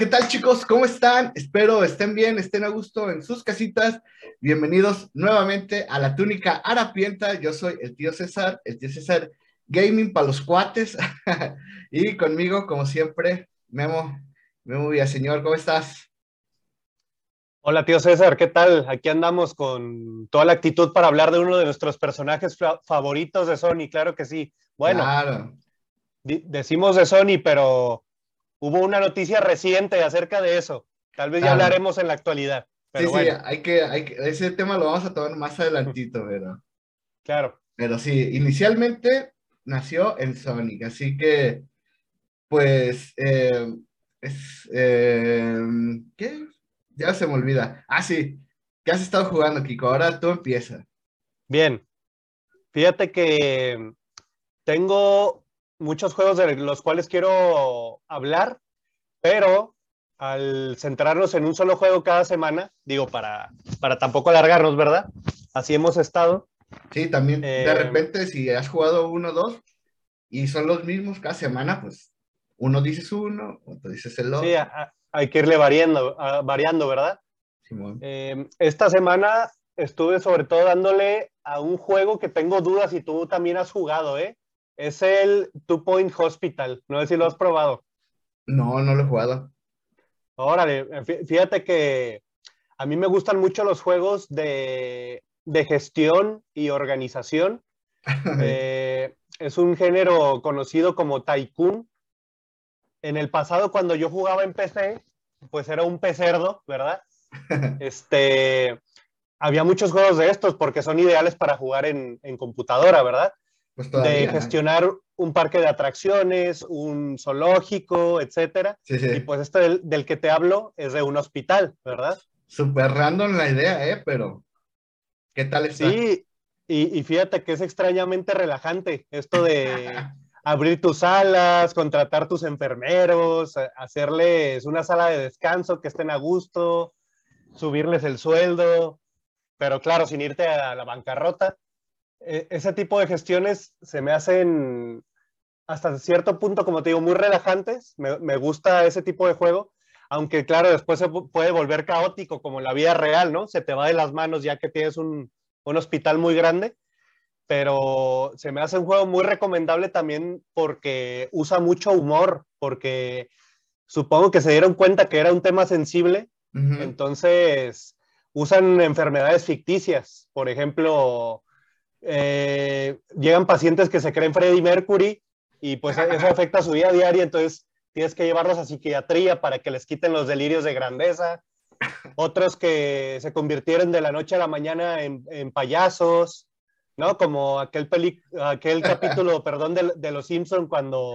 ¿qué tal chicos? ¿Cómo están? Espero estén bien, estén a gusto en sus casitas. Bienvenidos nuevamente a la túnica harapienta. Yo soy el tío César, el tío César Gaming para los cuates. y conmigo, como siempre, Memo, Memo Villaseñor, ¿cómo estás? Hola tío César, ¿qué tal? Aquí andamos con toda la actitud para hablar de uno de nuestros personajes favoritos de Sony, claro que sí. Bueno, claro. decimos de Sony, pero hubo una noticia reciente acerca de eso. Tal vez ya hablaremos en la actualidad. sí, sí, hay que, hay que, ese tema lo vamos a tomar más adelantito, ¿verdad? Claro. Pero sí, inicialmente nació en Sonic, así que, pues, eh, es, eh, ¿qué? Ya se me olvida. Ah, sí, ¿qué has estado jugando, Kiko? Ahora tú empieza. Bien, fíjate que tengo muchos juegos de los cuales quiero hablar, pero al centrarnos en un solo juego cada semana, digo, para, para tampoco alargarnos, ¿verdad? Así hemos estado. Sí, también de eh, repente si has jugado uno o dos y son los mismos cada semana, pues uno dices uno, otro dices el otro. Sí, hay que irle variando, variando ¿verdad? Eh, esta semana estuve sobre todo dándole a un juego que tengo dudas y tú también has jugado, ¿eh? Es el Two Point Hospital. No sé si lo has probado. No, no lo he jugado. Órale, fíjate que a mí me gustan mucho los juegos de, gestión y organización. Eh, es un género conocido como Tycoon. En el pasado, cuando yo jugaba en PC, pues era un pecerdo, ¿verdad? Este, había muchos juegos de estos porque son ideales para jugar en, en computadora, ¿verdad? Pues de gestionar un parque de atracciones, un zoológico, etcétera. Y pues este del, que te hablo es de un hospital, ¿verdad? Súper random la idea, ¿eh? Pero, ¿qué tal está? Sí, y, y fíjate que es extrañamente relajante esto de abrir tus salas, contratar tus enfermeros, hacerles una sala de descanso que estén a gusto, subirles el sueldo, pero claro, sin irte a la bancarrota. E, ese tipo de gestiones se me hacen hasta cierto punto, como te digo, muy relajantes. Me, gusta ese tipo de juego, aunque claro, después se puede volver caótico como en la vida real, ¿no? Se te va de las manos ya que tienes un, hospital muy grande, pero se me hace un juego muy recomendable también porque usa mucho humor, porque supongo que se dieron cuenta que era un tema sensible, entonces usan enfermedades ficticias, por ejemplo, eh, llegan pacientes que se creen Freddie Mercury y pues eso afecta su vida diaria, entonces tienes que llevarlos a psiquiatría para que les quiten los delirios de grandeza. Otros que se convirtieron de la noche a la mañana en, payasos, ¿no? Como aquel, aquel capítulo, perdón, de, Los Simpson cuando,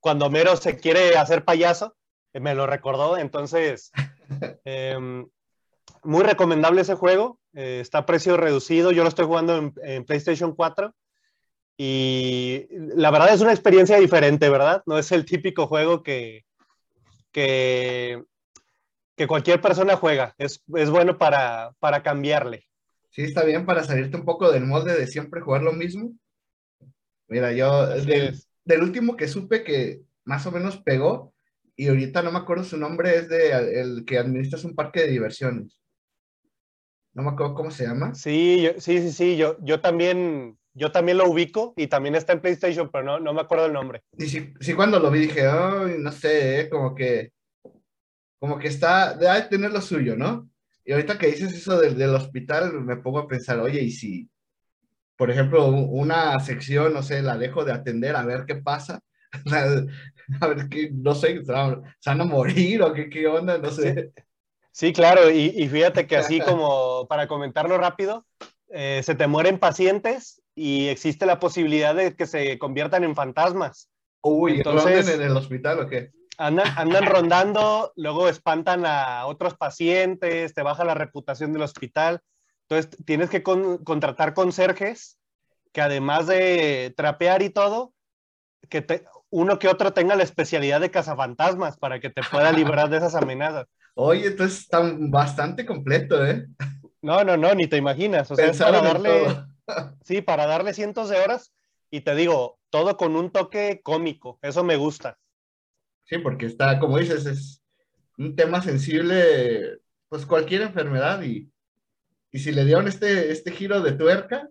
cuando Mero se quiere hacer payaso, me lo recordó, entonces, em, muy recomendable ese juego. Eh, está a precio reducido. Yo lo estoy jugando en, PlayStation 4. Y la verdad es una experiencia diferente, ¿verdad? No es el típico juego que, que, que cualquier persona juega. Es, es bueno para, para cambiarle. Sí, está bien para salirte un poco del molde de siempre jugar lo mismo. Mira, yo del, del, último que supe que más o menos pegó, y ahorita no me acuerdo su nombre, es de el que administras un parque de diversiones no me acuerdo cómo se llama. Sí, sí, sí, sí, yo, yo también, yo también lo ubico y también está en PlayStation, pero no, no me acuerdo el nombre. Y sí, sí cuando lo vi dije, ay, no sé, eh, como que, como que está, debe tener lo suyo, ¿no? Y ahorita que dices eso del, del hospital, me pongo a pensar, oye, y si, por ejemplo, una sección, no sé, la dejo de atender a ver qué pasa, a ver qué, no sé, se van a morir o qué, qué onda, no sé. Sí, claro, y, fíjate que así como para comentarlo rápido, eh, se te mueren pacientes y existe la posibilidad de que se conviertan en fantasmas. Uy, entonces en el hospital o qué? Andan, andan rondando, luego espantan a otros pacientes, te baja la reputación del hospital. Entonces tienes que contratar conserjes que además de trapear y todo, que te, uno que otro tenga la especialidad de cazafantasmas para que te pueda librar de esas amenazas. Oye, entonces está bastante completo, ¿eh? No, no, no, ni te imaginas. O sea, para darle, sí, para darle cientos de horas y te digo, todo con un toque cómico. Eso me gusta. Sí, porque está, como dices, es un tema sensible, pues cualquier enfermedad y, y si le dieron este, este giro de tuerca,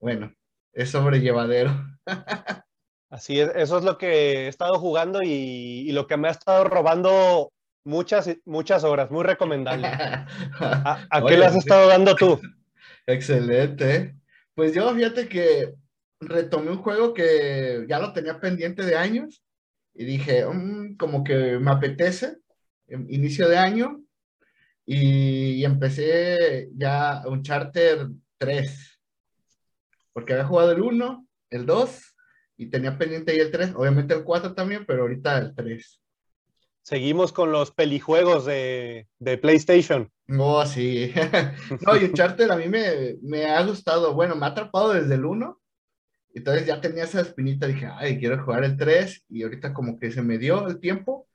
bueno, es sobrellevadero. Así es, eso es lo que he estado jugando y, lo que me ha estado robando muchas, muchas horas, muy recomendable. ¿A, qué le has estado dando tú? Excelente. Pues yo fíjate que retomé un juego que ya lo tenía pendiente de años y dije, mm, como que me apetece, inicio de año, y, empecé ya un Charter 3, porque había jugado el 1, el 2 y tenía pendiente ahí el 3, obviamente el 4 también, pero ahorita el 3. Seguimos con los pelijuegos de, de PlayStation. Oh, sí. no, y Uncharted a mí me, me, ha gustado. Bueno, me ha atrapado desde el 1. Entonces ya tenía esa espinita. Dije, ay, quiero jugar el 3. Y ahorita como que se me dio el tiempo.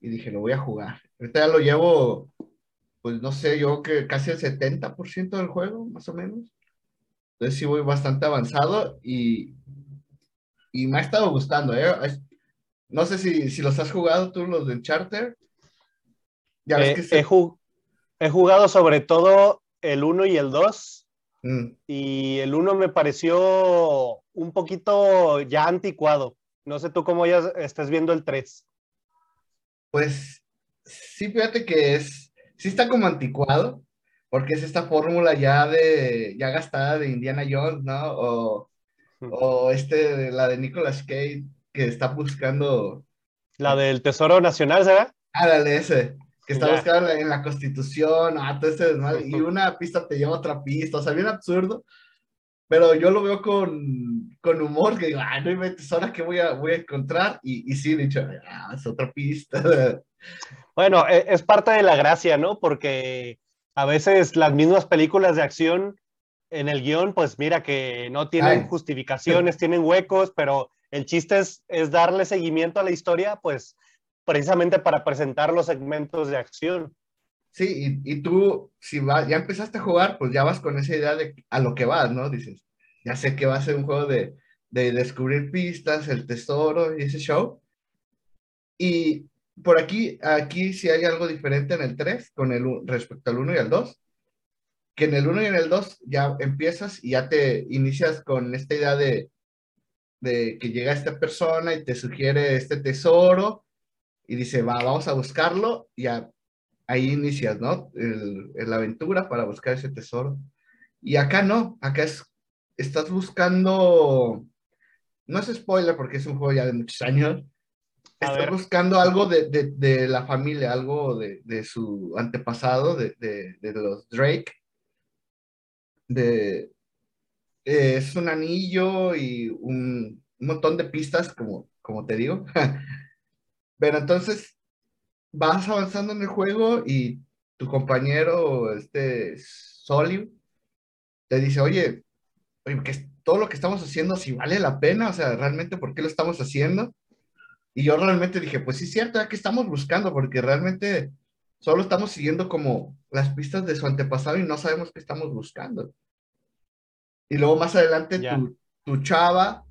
Y dije, lo voy a jugar. Ahorita ya lo llevo, pues no sé, yo que casi el 70% del juego, más o menos. Entonces sí voy bastante avanzado. Y, y me ha estado gustando, ¿eh? No sé si, si, los has jugado tú, los de Charter. Ya ves que he, jugado sobre todo el 1 y el 2. Mm. Y el 1 me pareció un poquito ya anticuado. No sé tú cómo ya estás viendo el 3. Pues sí, fíjate que es, sí está como anticuado, porque es esta fórmula ya de, ya gastada de Indiana Jones, ¿no? O, o este, la de Nicolas Cage, que está buscando. La del Tesoro Nacional, ¿sabes? Ah, dale, ese. Que está buscando en la Constitución, ah, todo ese Y una pista te lleva a otra pista. O sea, bien absurdo. Pero yo lo veo con, con humor, que digo, ah, no inventes, ahora que voy a, voy a encontrar. Y, y sí, dicho, ah, es otra pista. Bueno, e, es parte de la gracia, ¿no? Porque a veces las mismas películas de acción en el guion, pues mira que no tienen justificaciones, tienen huecos, pero el chiste es, darle seguimiento a la historia, pues precisamente para presentar los segmentos de acción. Sí, y, tú, si va, ya empezaste a jugar, pues ya vas con esa idea de a lo que vas, ¿no? Dices, ya sé que va a ser un juego de, de descubrir pistas, el tesoro y ese show. Y por aquí, aquí sí hay algo diferente en el 3 con el, respecto al 1 y al 2 que en el 1 y en el 2 ya empiezas y ya te inicias con esta idea de, de que llega esta persona y te sugiere este tesoro y dice, va, vamos a buscarlo y ahí inicias, ¿no? El, la aventura para buscar ese tesoro. Y acá no, acá es, estás buscando, no es spoiler porque es un juego ya de muchos años, estás buscando algo de, de, de, la familia, algo de, de su antepasado, de, los Drake, de, eh, es un anillo y un, montón de pistas, como, como te digo. Pero entonces vas avanzando en el juego y tu compañero, este Soliu, te dice, oye, oye, que todo lo que estamos haciendo, si vale la pena, o sea, realmente, ¿por qué lo estamos haciendo? Y yo realmente dije, pues sí, cierto, ¿qué estamos buscando? Porque realmente solo estamos siguiendo como las pistas de su antepasado y no sabemos qué estamos buscando. Y luego más adelante tu, tu, chava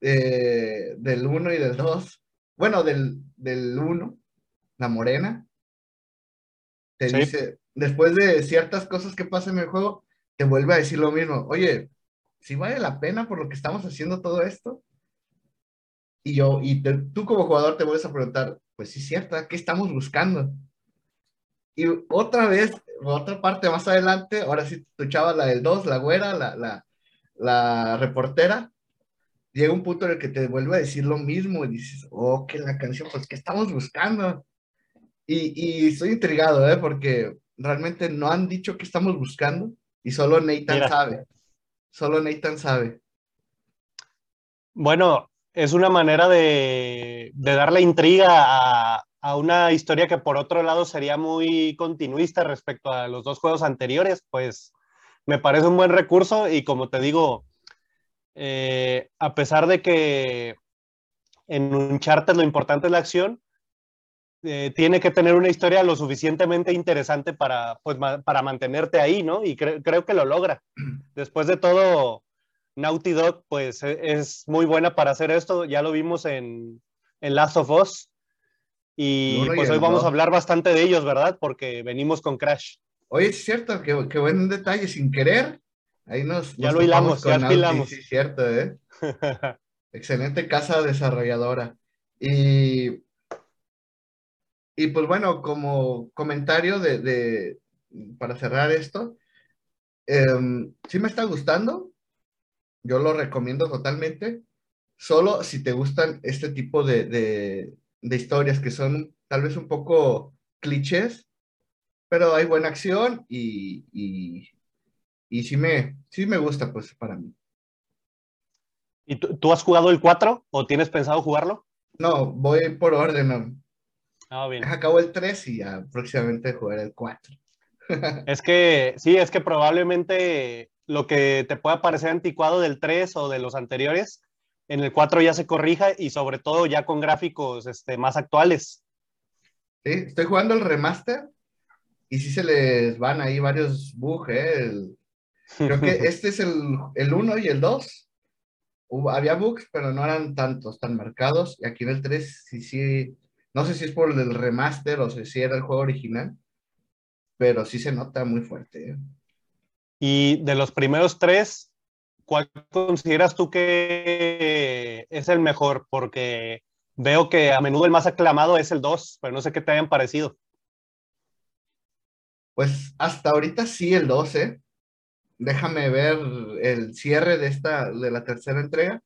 eh, del 1 y del 2, bueno, del 1, la morena, te dice, después de ciertas cosas que pasan en el juego, te vuelve a decir lo mismo, oye, si vale la pena por lo que estamos haciendo todo esto. Y yo, y tú como jugador te vuelves a preguntar, pues sí, cierto, ¿qué estamos buscando? Y otra vez, otra parte más adelante, ahora sí tu chava, la del 2, la güera, la, la, la reportera, llega un punto en el que te vuelve a decir lo mismo y dices, oh, que la canción, pues, ¿qué estamos buscando? Y, y estoy intrigado, ¿eh? Porque realmente no han dicho qué estamos buscando y solo Nathan sabe. Solo Nathan sabe. Bueno, es una manera de, de darle intriga a, a una historia que por otro lado sería muy continuista respecto a los dos juegos anteriores, pues me parece un buen recurso y como te digo, eh, a pesar de que en un charter lo importante es la acción, eh, tiene que tener una historia lo suficientemente interesante para, pues, para mantenerte ahí, ¿no? Y creo que lo logra. Después de todo, Naughty Dog, pues e-, es muy buena para hacer esto. Ya lo vimos en, en Last of Us, Y pues hoy vamos a hablar bastante de ellos, ¿verdad? Porque venimos con Crash. Oye, es cierto, qué, buen detalle, sin querer. Ahí nos. Ya lo hilamos, ya hilamos. Sí, cierto, ¿eh? Excelente casa desarrolladora. Y, y pues bueno, como comentario de, para cerrar esto, em, sí me está gustando. Yo lo recomiendo totalmente. Solo si te gustan este tipo de, de historias que son tal vez un poco clichés, pero hay buena acción y, y, y sí, me, sí me gusta, pues, para mí. ¿Y tú, has jugado el 4 o tienes pensado jugarlo? No, voy por orden. Ah, bien. Acabo el 3 y ya próximamente jugaré el 4. es que, sí, es que probablemente lo que te pueda parecer anticuado del 3 o de los anteriores en el 4 ya se corrija y sobre todo ya con gráficos este, más actuales. Sí, estoy jugando el remaster y sí se les van ahí varios bugs, ¿eh? creo que este es el, el 1 y el 2. había bugs, pero no eran tantos, tan marcados. Y aquí en el 3 sí, sí, no sé si es por el remaster o si era el juego original, pero sí se nota muy fuerte. ¿eh? Y de los primeros tres, ¿cuál consideras tú que es el mejor? Porque veo que a menudo el más aclamado es el 2, pero no sé qué te hayan parecido. Pues hasta ahorita sí el 2, ¿eh? Déjame ver el cierre de esta, de la tercera entrega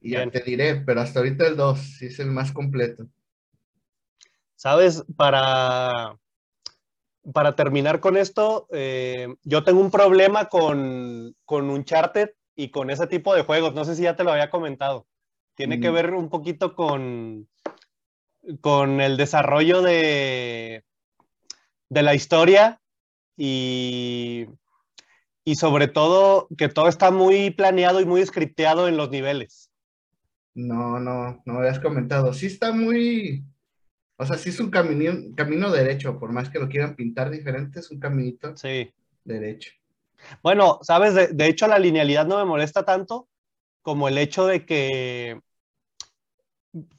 y ya te diré, pero hasta ahorita el 2 sí es el más completo. Sabes, para, para terminar con esto, eh, yo tengo un problema con, con Uncharted y con ese tipo de juegos. No sé si ya te lo había comentado. Tiene que mm. ver un poquito con, con el desarrollo de, de la historia y, y sobre todo que todo está muy planeado y muy scripteado en los niveles. No, no, no habías comentado. Sí está muy, o sea, sí es un camino, camino derecho, por más que lo quieran pintar diferente, es un caminito sí. derecho. Bueno, sabes, de, hecho la linealidad no me molesta tanto como el hecho de que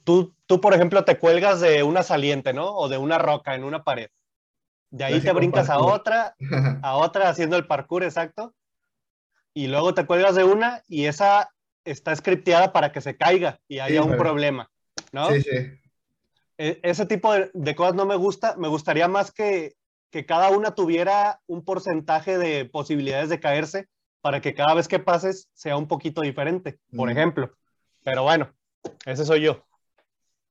tú, tú, por ejemplo, te cuelgas de una saliente, ¿no? O de una roca en una pared. De ahí te brincas a otra, a otra haciendo el parkour exacto. Y luego te cuelgas de una y esa está scripteada para que se caiga y haya un problema, ¿no? Sí, sí. E, ese tipo de, de, cosas no me gusta. Me gustaría más que que cada una tuviera un porcentaje de posibilidades de caerse para que cada vez que pases sea un poquito diferente, por ejemplo. Pero bueno, ese soy yo.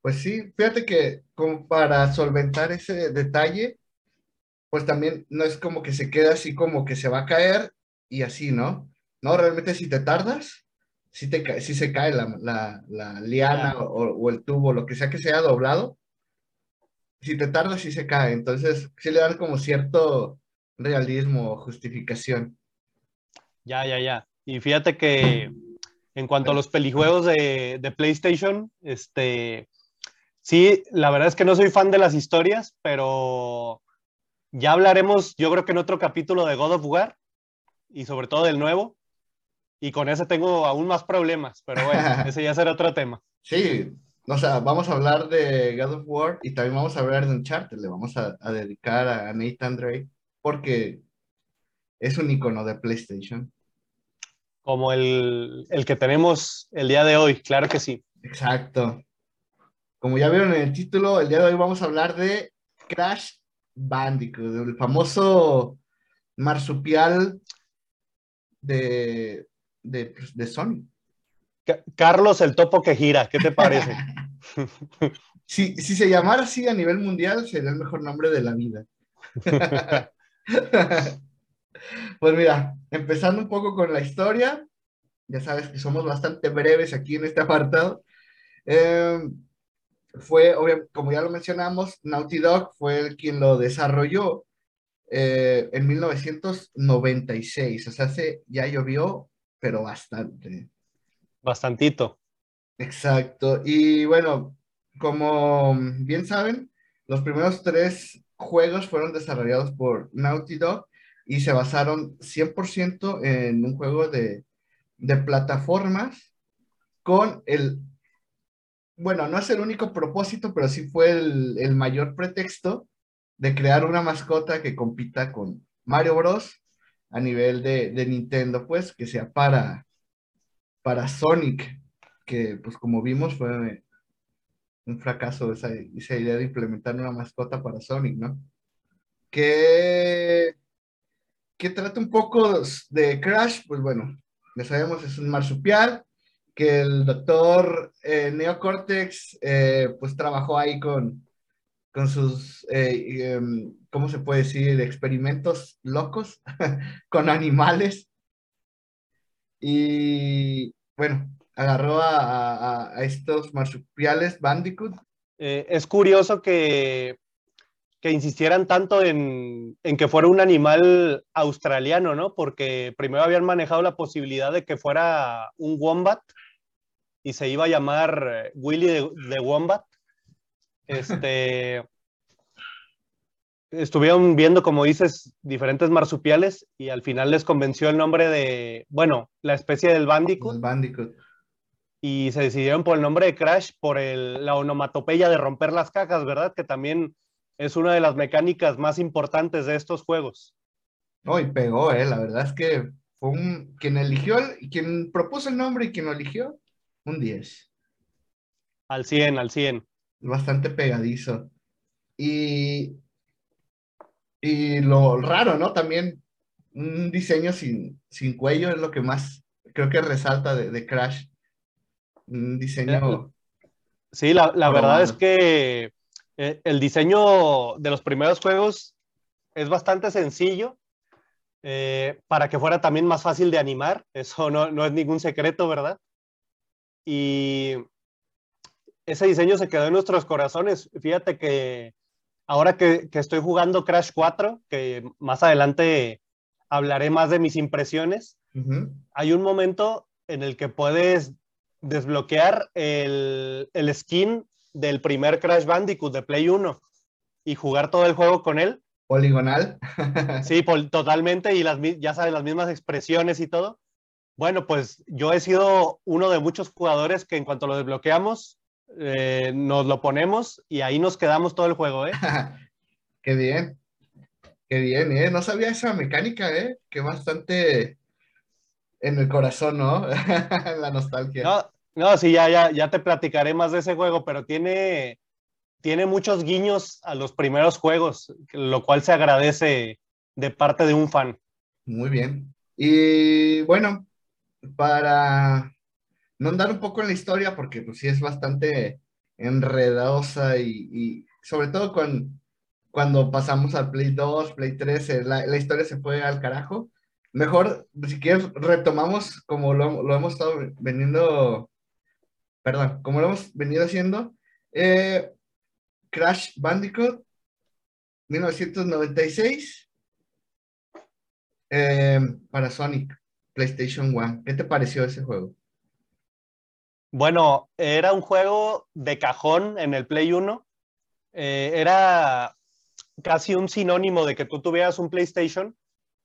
Pues sí, fíjate que como para solventar ese detalle, pues también no es como que se queda así como que se va a caer y así, ¿no? No, realmente si te tardas, si, te, si se cae la, la, liana o, o, el tubo, lo que sea que sea doblado, si te tardas, sí se cae. Entonces, sí le dan como cierto realismo o justificación. Ya, ya, ya. Y fíjate que en cuanto a los pelijuegos de, de, PlayStation, este, sí, la verdad es que no soy fan de las historias, pero ya hablaremos, yo creo que en otro capítulo de God of War y sobre todo del nuevo. Y con ese tengo aún más problemas, pero bueno, ese ya será otro tema. Sí, o sea, vamos a hablar de God of War y también vamos a hablar de Uncharted. Le vamos a, dedicar a Nathan Drake porque es un icono de PlayStation. Como el, que tenemos el día de hoy, claro que sí. Exacto. Como ya vieron en el título, el día de hoy vamos a hablar de Crash Bandicoot, el famoso marsupial de, de, de Sony. Carlos el topo que gira, ¿qué te parece? si, si se llamara así a nivel mundial, sería el mejor nombre de la vida. pues mira, empezando un poco con la historia, ya sabes que somos bastante breves aquí en este apartado. Em, fue, como ya lo mencionamos, Naughty Dog fue el quien lo desarrolló eh, en 1996, o sea, hace, ya llovió, pero bastante. Bastantito. Exacto. Y bueno, como bien saben, los primeros tres juegos fueron desarrollados por Naughty Dog y se basaron 100% en un juego de, plataformas con el bueno, no es el único propósito, pero sí fue el, el mayor pretexto de crear una mascota que compita con Mario Bros. a nivel de, de Nintendo, pues, que sea para, para Sonic, que pues como vimos fue un fracaso esa, esa idea de implementar una mascota para Sonic, ¿no? Que, que trata un poco de Crash, pues bueno, ya sabemos, es un marsupial, que el doctor eh, Neocortex eh, pues trabajó ahí con, con sus, eh, em, ¿cómo se puede decir? Experimentos locos con animales. Y bueno, agarró a, a, estos marsupiales Bandicoot. es curioso que, que insistieran tanto en, en, que fuera un animal australiano, ¿no? Porque primero habían manejado la posibilidad de que fuera un wombat y se iba a llamar Willy de, de Wombat este, estuvieron viendo, como dices, diferentes marsupiales y al final les convenció el nombre de, bueno, la especie del Bandicoot. El Bandicoot. Y se decidieron por el nombre de Crash por el, la onomatopeya de romper las cajas, ¿verdad? Que también es una de las mecánicas más importantes de estos juegos. No, y pegó, ¿eh? La verdad es que fue un, quien eligió, quien propuso el nombre y quien lo eligió, un 10. Al 100, al 100 bastante pegadizo. Y, y lo raro, ¿no? También un diseño sin, sin cuello es lo que más creo que resalta de, Crash. Un diseño... Sí, la, la verdad es que eh, el diseño de los primeros juegos es bastante sencillo. Eh, para que fuera también más fácil de animar, eso no, no es ningún secreto, ¿verdad? Y ese diseño se quedó en nuestros corazones. Fíjate que ahora que, estoy jugando Crash 4, que más adelante hablaré más de mis impresiones, hay un momento en el que puedes desbloquear el, skin del primer Crash Bandicoot de Play 1 y jugar todo el juego con él. Poligonal. sí, totalmente, y las, ya sabes, las mismas expresiones y todo. Bueno, pues yo he sido uno de muchos jugadores que en cuanto lo desbloqueamos, eh, nos lo ponemos y ahí nos quedamos todo el juego, ¿eh? Qué bien. Qué bien, ¿eh? No sabía esa mecánica, ¿eh? Que bastante en el corazón, ¿no? La nostalgia. No, no, sí, ya, ya, ya te platicaré más de ese juego, pero tiene, tiene muchos guiños a los primeros juegos, lo cual se agradece de parte de un fan. Muy bien. Y bueno, para no andar un poco en la historia porque pues sí es bastante enredosa y, sobre todo con, cuando pasamos al Play 2, Play 3, eh, la, la historia se fue al carajo. Mejor, si quieres, retomamos como lo, lo hemos estado veniendo, perdón, como lo hemos venido haciendo. Eh, Crash Bandicoot, 1996, eh, para Sonic, PlayStation 1. ¿Qué te pareció ese juego? Bueno, era un juego de cajón en el Play 1. Eh, era casi un sinónimo de que tú tuvieras un PlayStation,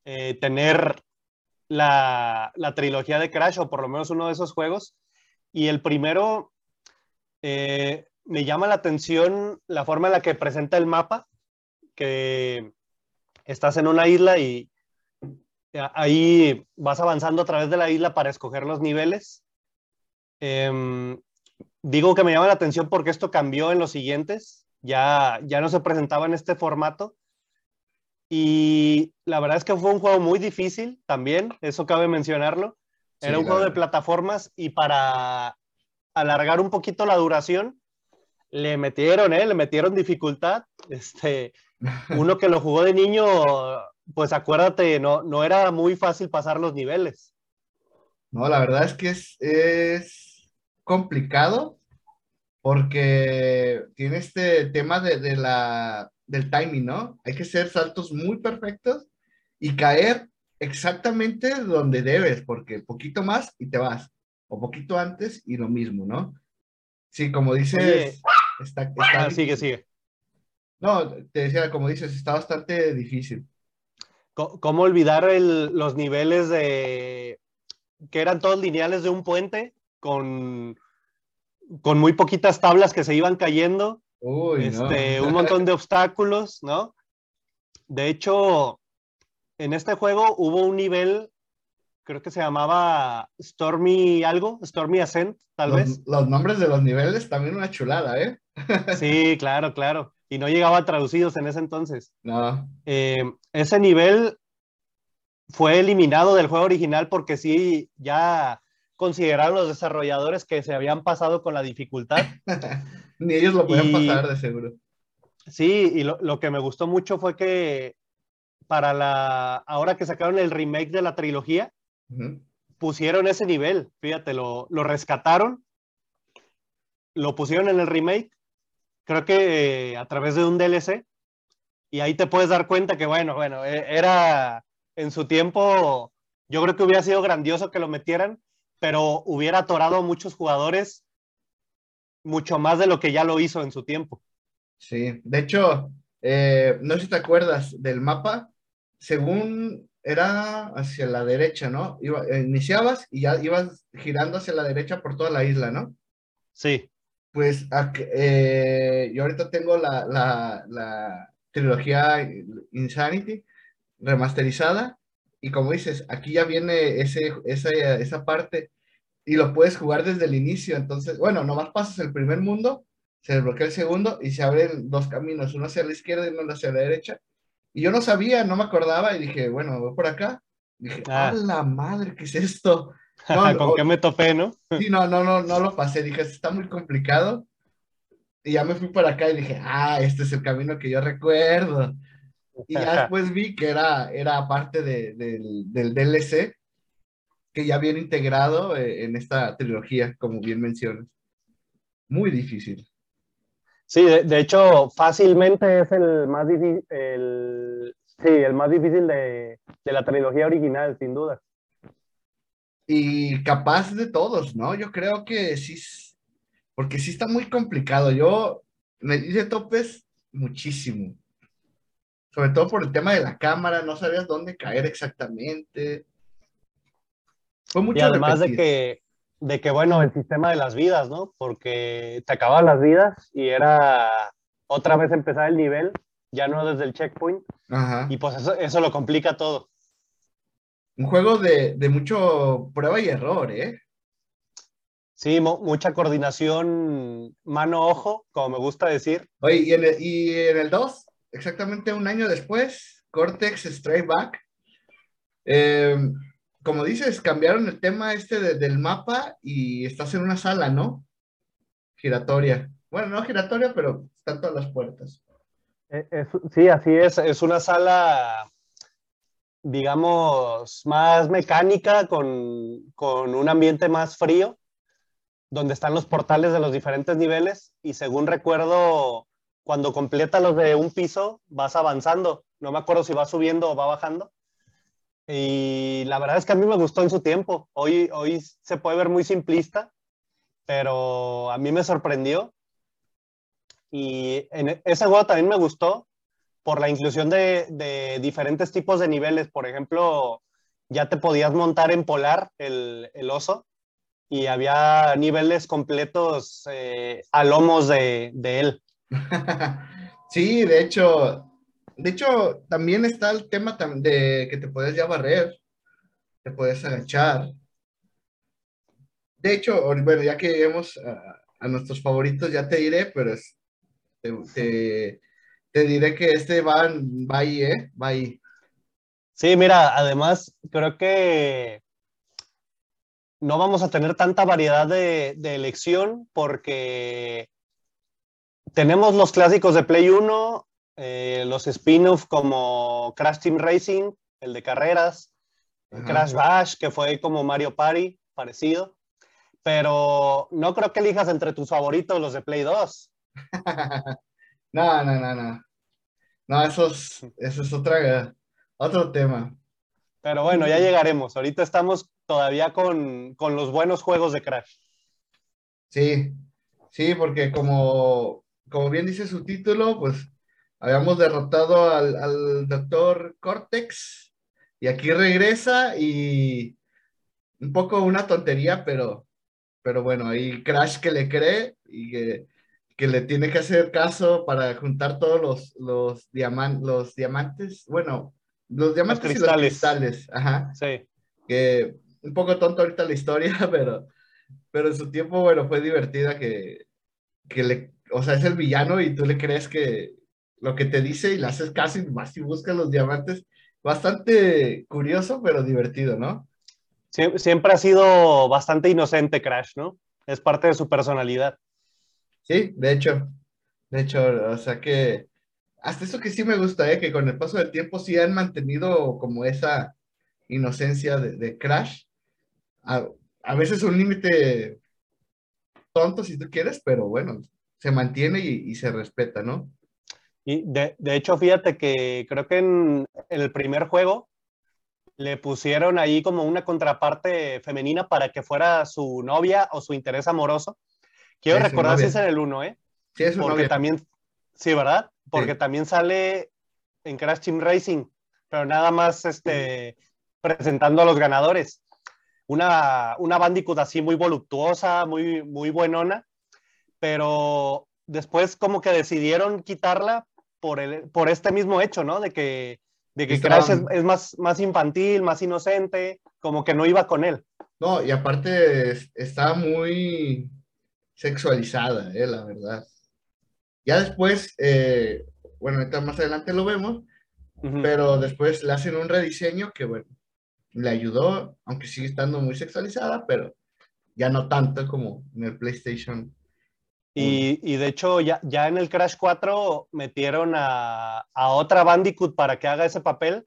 eh, tener la, trilogía de Crash o por lo menos uno de esos juegos. Y el primero eh, me llama la atención la forma en la que presenta el mapa, que estás en una isla y ahí vas avanzando a través de la isla para escoger los niveles Em, digo que me llama la atención porque esto cambió en los siguientes, ya, ya no se presentaba en este formato. Y la verdad es que fue un juego muy difícil también, eso cabe mencionarlo. Era un juego de plataformas y para alargar un poquito la duración, le metieron, ¿eh? Le metieron dificultad. Este, uno que lo jugó de niño, pues acuérdate, no, no era muy fácil pasar los niveles. No, la verdad es que es, es complicado porque tiene este tema de, la, del timing, ¿no? Hay que hacer saltos muy perfectos y caer exactamente donde debes, porque poquito más y te vas, o poquito antes y lo mismo, ¿no? Sí, como dices, está, ah, sigue, sigue. No, te decía, como dices, está bastante difícil. ¿Cómo olvidar los niveles de que eran todos lineales de un puente con con muy poquitas tablas que se iban cayendo, Uy, este, no. un montón de obstáculos, ¿no? De hecho, en este juego hubo un nivel, creo que se llamaba Stormy algo, Stormy Ascent, tal los, vez. los nombres de los niveles también una chulada, ¿eh? Sí, claro, claro. Y no llegaba traducidos en ese entonces. No. Eh, ese nivel fue eliminado del juego original porque sí, ya consideraron los desarrolladores que se habían pasado con la dificultad. Ni ellos lo podían Y- pasar, de seguro. Sí, y lo, lo que me gustó mucho fue que para la, ahora que sacaron el remake de la trilogía, Ujú. pusieron ese nivel, fíjate, lo, lo rescataron, lo pusieron en el remake, creo que eh, a través de un DLC, y ahí te puedes dar cuenta que, bueno, bueno, eh, era en su tiempo, yo creo que hubiera sido grandioso que lo metieran, pero hubiera atorado a muchos jugadores mucho más de lo que ya lo hizo en su tiempo. Sí, de hecho, eh, no sé si te acuerdas del mapa, según era hacia la derecha, ¿no? Iba- iniciabas y ya ibas girando hacia la derecha por toda la isla, ¿no? Sí, Pues eh, yo ahorita tengo la, la, la trilogía Insanity remasterizada y como dices, aquí ya viene ese, esa, esa parte y lo puedes jugar desde el inicio. Entonces, bueno, nomás pasas el primer mundo, se desbloquea el segundo y se abren dos caminos, uno hacia la izquierda y uno hacia la derecha. Y yo no sabía, no me acordaba y dije, bueno, voy por acá. Dije, Ah. ¡a la madre! ¿Qué es esto? No, con qué me topé, ¿no? Sí, no, no, no, no lo pasé. Dije, está muy complicado. Y ya me fui para acá y dije, ah, este es el camino que yo recuerdo. Y ya después vi que era, era parte de- del, del DLC que ya viene integrado eh, en esta trilogía, como bien mencionas. Muy difícil. Sí, de, de hecho, fácilmente es el más difícil, el, sí, el más difícil de, de la trilogía original, sin duda. Y capaz de todos, ¿no? Yo creo que sí, porque sí está muy complicado. Yo me hice topes muchísimo. Sobre todo por el tema de la cámara, no sabías dónde caer exactamente. Fue mucho Y además de que, de que, bueno, el sistema de las vidas, ¿no? Porque te acababan las vidas y era otra vez empezar el nivel, ya no desde el checkpoint, Ajá. y pues eso, eso lo complica todo. Un juego de, de mucho prueba y error, ¿eh? Sí, mu- mucha coordinación mano-ojo, como me gusta decir. Oye, y en el, y en el 2, exactamente un año después, Cortex Strike Back, eh, como dices, cambiaron el tema este de- del mapa y estás en una sala, ¿no? Giratoria. Bueno, no giratoria, pero están todas las puertas. Eh, es- sí, así es. Es una sala, digamos, más mecánica, con, con un ambiente más frío, donde están los portales de los diferentes niveles. Y según recuerdo, cuando completa los de un piso, vas avanzando. No me acuerdo si va subiendo o va bajando. Y la verdad es que a mí me gustó en su tiempo. Hoy, hoy se puede ver muy simplista, pero a mí me sorprendió. Y en e- ese juego también me gustó por la inclusión de, de diferentes tipos de niveles. Por ejemplo, ya te podías montar en Polar, el, el oso, y había niveles completos eh, a lomos de, de él. Sí, de hecho, de hecho, también está el tema de que te puedes ya barrer, te puedes agachar. De hecho, bueno, ya que lleguemos a, nuestros favoritos, ya te diré, pero te, te- diré que este va, va ahí, ¿eh? Va ahí. Sí, mira, además creo que no vamos a tener tanta variedad de elección porque tenemos los clásicos de Play 1, eh, los spin-off como Crash Team Racing, el de carreras, Ajá. Crash Bash, que fue como Mario Party, parecido, pero no creo que elijas entre tus favoritos los de Play 2. No, no, no, no. No, eso es, eso es otra, otro tema. Pero bueno, ya llegaremos. Ahorita estamos todavía con, con los buenos juegos de Crash. Sí, sí, porque como, como bien dice su título, pues habíamos derrotado al, al doctor Cortex y aquí regresa y un poco una tontería, pero pero bueno, ahí Crash que le cree y que, que le tiene que hacer caso para juntar todos los, los, los diamantes, bueno, los diamantes y los cristales, ajá. Sí. Que un poco tonto ahorita la historia, pero, pero en su tiempo, bueno, fue divertida que, que le, o sea, es el villano y tú le crees que lo que te dice y le haces caso y más si buscas los diamantes. Bastante curioso, pero divertido, ¿no? siempre ha sido bastante inocente Crash, ¿no? Es parte de su personalidad. Sí, de hecho. De hecho, o sea que hasta eso que sí me gusta, ¿eh? que con el paso del tiempo sí han mantenido como esa inocencia de, Crash. A, a, veces un límite tonto si tú quieres, pero bueno, se mantiene y, se respeta, ¿no? Y de, de, hecho, fíjate que creo que en, en el primer juego le pusieron ahí como una contraparte femenina para que fuera su novia o su interés amoroso. Quiero recordar si es en el 1, ¿eh? Sí, es Porque también, sí, ¿verdad? Porque también sale en Crash Team Racing, pero nada más este, presentando a los ganadores. Una, una Bandicoot así muy voluptuosa, muy, muy buenona, pero después como que decidieron quitarla por, el, por este mismo hecho, ¿no? De que de que Crash es, más, más infantil, más inocente, como que no iba con él. No, y aparte está muy sexualizada, eh, la verdad. Ya después, eh, bueno, más adelante lo vemos, pero después le hacen un rediseño que, bueno, le ayudó, aunque sigue estando muy sexualizada, pero ya no tanto como en el PlayStation y, de hecho, ya, ya en el Crash 4 metieron a, otra Bandicoot para que haga ese papel,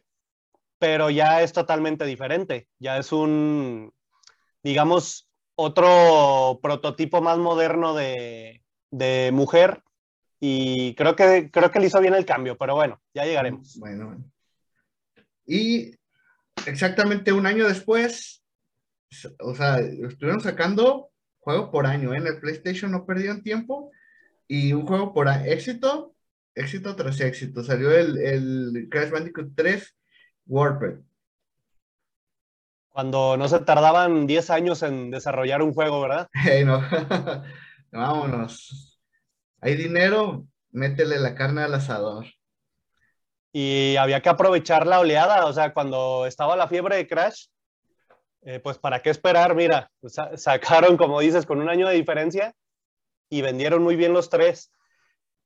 pero ya es totalmente diferente. Ya es un, digamos, otro prototipo más moderno de, mujer. Y creo que, creo que le hizo bien el cambio, pero bueno, ya llegaremos. Bueno, Y exactamente un año después, o sea, estuvieron sacando juego por año. ¿eh? En el PlayStation no perdieron tiempo y un juego por éxito, éxito tras éxito. Salió el, el Crash Bandicoot 3 Warped. Cuando no se tardaban 10 años en desarrollar un juego, ¿verdad? no. Vámonos. Hay dinero, métele la carne al asador. Y había que aprovechar la oleada, o sea, cuando estaba la fiebre de Crash, eh, pues para qué esperar, mira, sacaron, como dices, con un año de diferencia y vendieron muy bien los tres.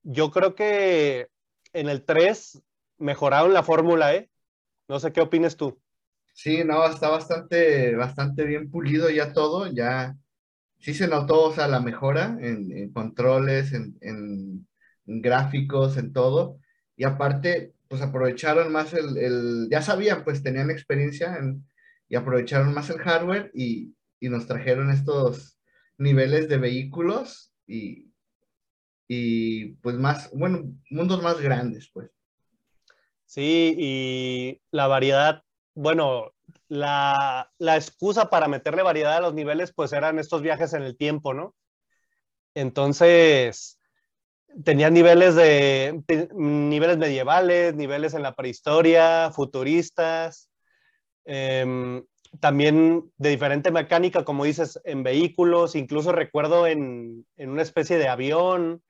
Yo creo que en el 3 mejoraron la fórmula, ¿eh? No sé qué opines tú. Sí, no, está bastante, bastante bien pulido ya todo, ya sí se notó, o sea, la mejora en, controles, en, en, gráficos, en todo. Y aparte, pues aprovecharon más el, el, ya sabían, pues tenían experiencia en, y aprovecharon más el hardware y, nos trajeron estos niveles de vehículos y, y pues más, bueno, mundos más grandes, pues. Sí, y la variedad, bueno, la, la, excusa para meterle variedad a los niveles, pues eran estos viajes en el tiempo, ¿no? Entonces, tenían niveles de, niveles medievales, niveles en la prehistoria, futuristas, Em, también de diferente mecánica, como dices, en vehículos, incluso recuerdo en, una especie de avión,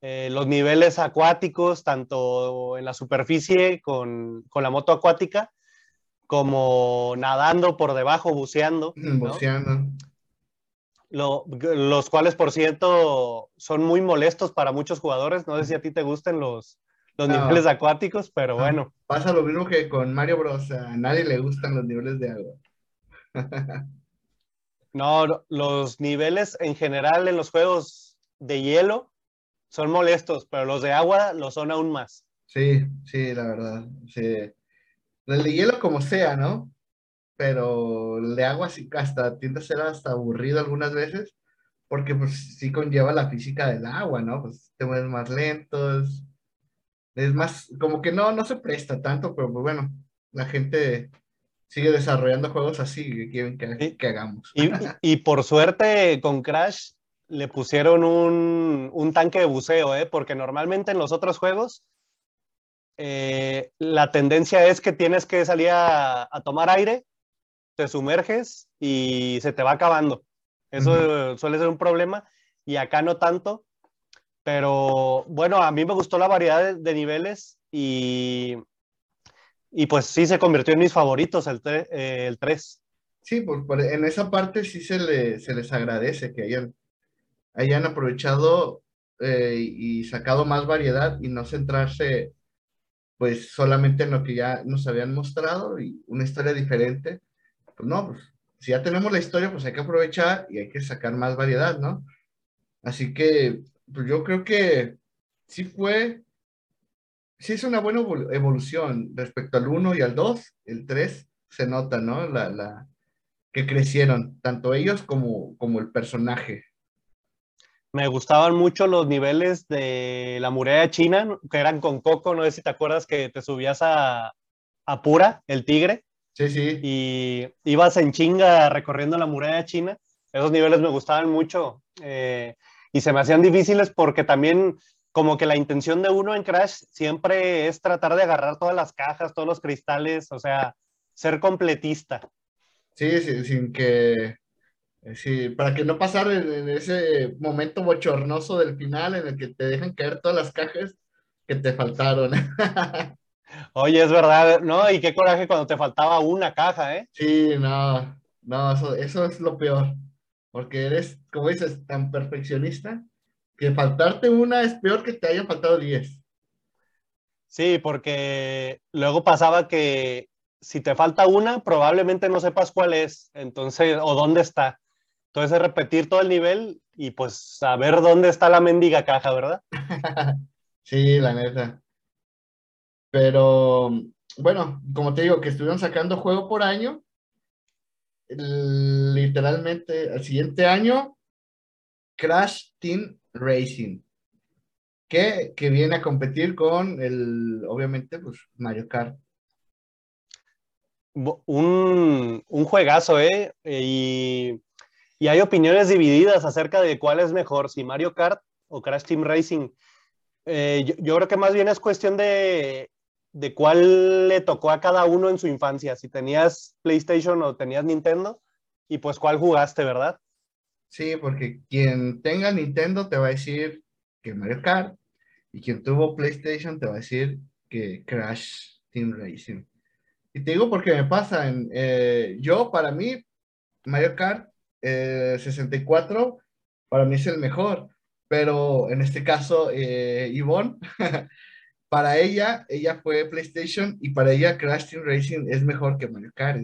eh, los niveles acuáticos, tanto en la superficie con, la moto acuática, como nadando por debajo, buceando. Buceando. los cuales, por cierto, son muy molestos para muchos jugadores. No sé si a ti te gusten los, los niveles acuáticos, pero bueno. Pasa lo mismo que con Mario Bros. A nadie le gustan los niveles de agua. no, los niveles en general en los juegos de hielo son molestos, pero los de agua lo son aún más. Sí, sí, la verdad. Sí. El de hielo como sea, ¿no? Pero el de agua sí hasta tiende a ser hasta aburrido algunas veces, porque pues sí conlleva la física del agua, ¿no? Pues te mueves más lentos, es más, como que no, no se presta tanto, pero pues bueno, la gente sigue desarrollando juegos así que quieren que, hagamos. Y, por suerte con Crash le pusieron un, tanque de buceo, ¿eh? porque normalmente en los otros juegos eh, la tendencia es que tienes que salir a, tomar aire, te sumerges y se te va acabando. Eso suele ser un problema y acá no tanto. Pero bueno, a mí me gustó la variedad de, niveles y, y pues sí se convirtió en mis favoritos el, eh, el 3. Sí, pues en esa parte sí se, le, se les agradece que hayan, hayan aprovechado eh, y sacado más variedad y no centrarse pues solamente en lo que ya nos habían mostrado y una historia diferente. Pues no, pues si ya tenemos la historia, pues hay que aprovechar y hay que sacar más variedad, ¿no? Así que pues yo creo que sí fue, sí es una buena evolución respecto al 1 y al 2, el 3 se nota, ¿no? La, la, que crecieron, tanto ellos como, como el personaje me gustaban mucho los niveles de la muralla china, que eran con Coco, no sé si te acuerdas que te subías a, a Pura, el tigre. Sí, sí. Y ibas en chinga recorriendo la muralla china. Esos niveles me gustaban mucho eh, y se me hacían difíciles porque también como que la intención de uno en Crash siempre es tratar de agarrar todas las cajas, todos los cristales, o sea, ser completista. Sí, sí sin que eh, sí, para que no pasara en, ese momento bochornoso del final en el que te dejan caer todas las cajas que te faltaron. Oye, es verdad, ¿no? Y qué coraje cuando te faltaba una caja, ¿eh? Sí, no, no, eso, eso es lo peor. Porque eres, como dices, tan perfeccionista que faltarte una es peor que te hayan faltado diez. Sí, porque luego pasaba que si te falta una, probablemente no sepas cuál es, entonces, o dónde está. Entonces es repetir todo el nivel y pues saber dónde está la mendiga caja, ¿verdad? sí, la neta. Pero bueno, como te digo, que estuvieron sacando juego por año. Literalmente, el siguiente año, Crash Team Racing. Que, que viene a competir con el, obviamente, pues Mario Kart. Un, un juegazo, ¿eh? Y y hay opiniones divididas acerca de cuál es mejor, si Mario Kart o Crash Team Racing. Eh, yo, creo que más bien es cuestión de, de cuál le tocó a cada uno en su infancia, si tenías PlayStation o tenías Nintendo, y pues cuál jugaste, ¿verdad? Sí, porque quien tenga Nintendo te va a decir que Mario Kart, y quien tuvo PlayStation te va a decir que Crash Team Racing. Y te digo porque me pasa, en, eh, yo para mí, Mario Kart 64 eh, para mí es el mejor, pero en este caso, eh, Yvonne, para ella, ella fue PlayStation y para ella Crash Team Racing es mejor que Mario Kart.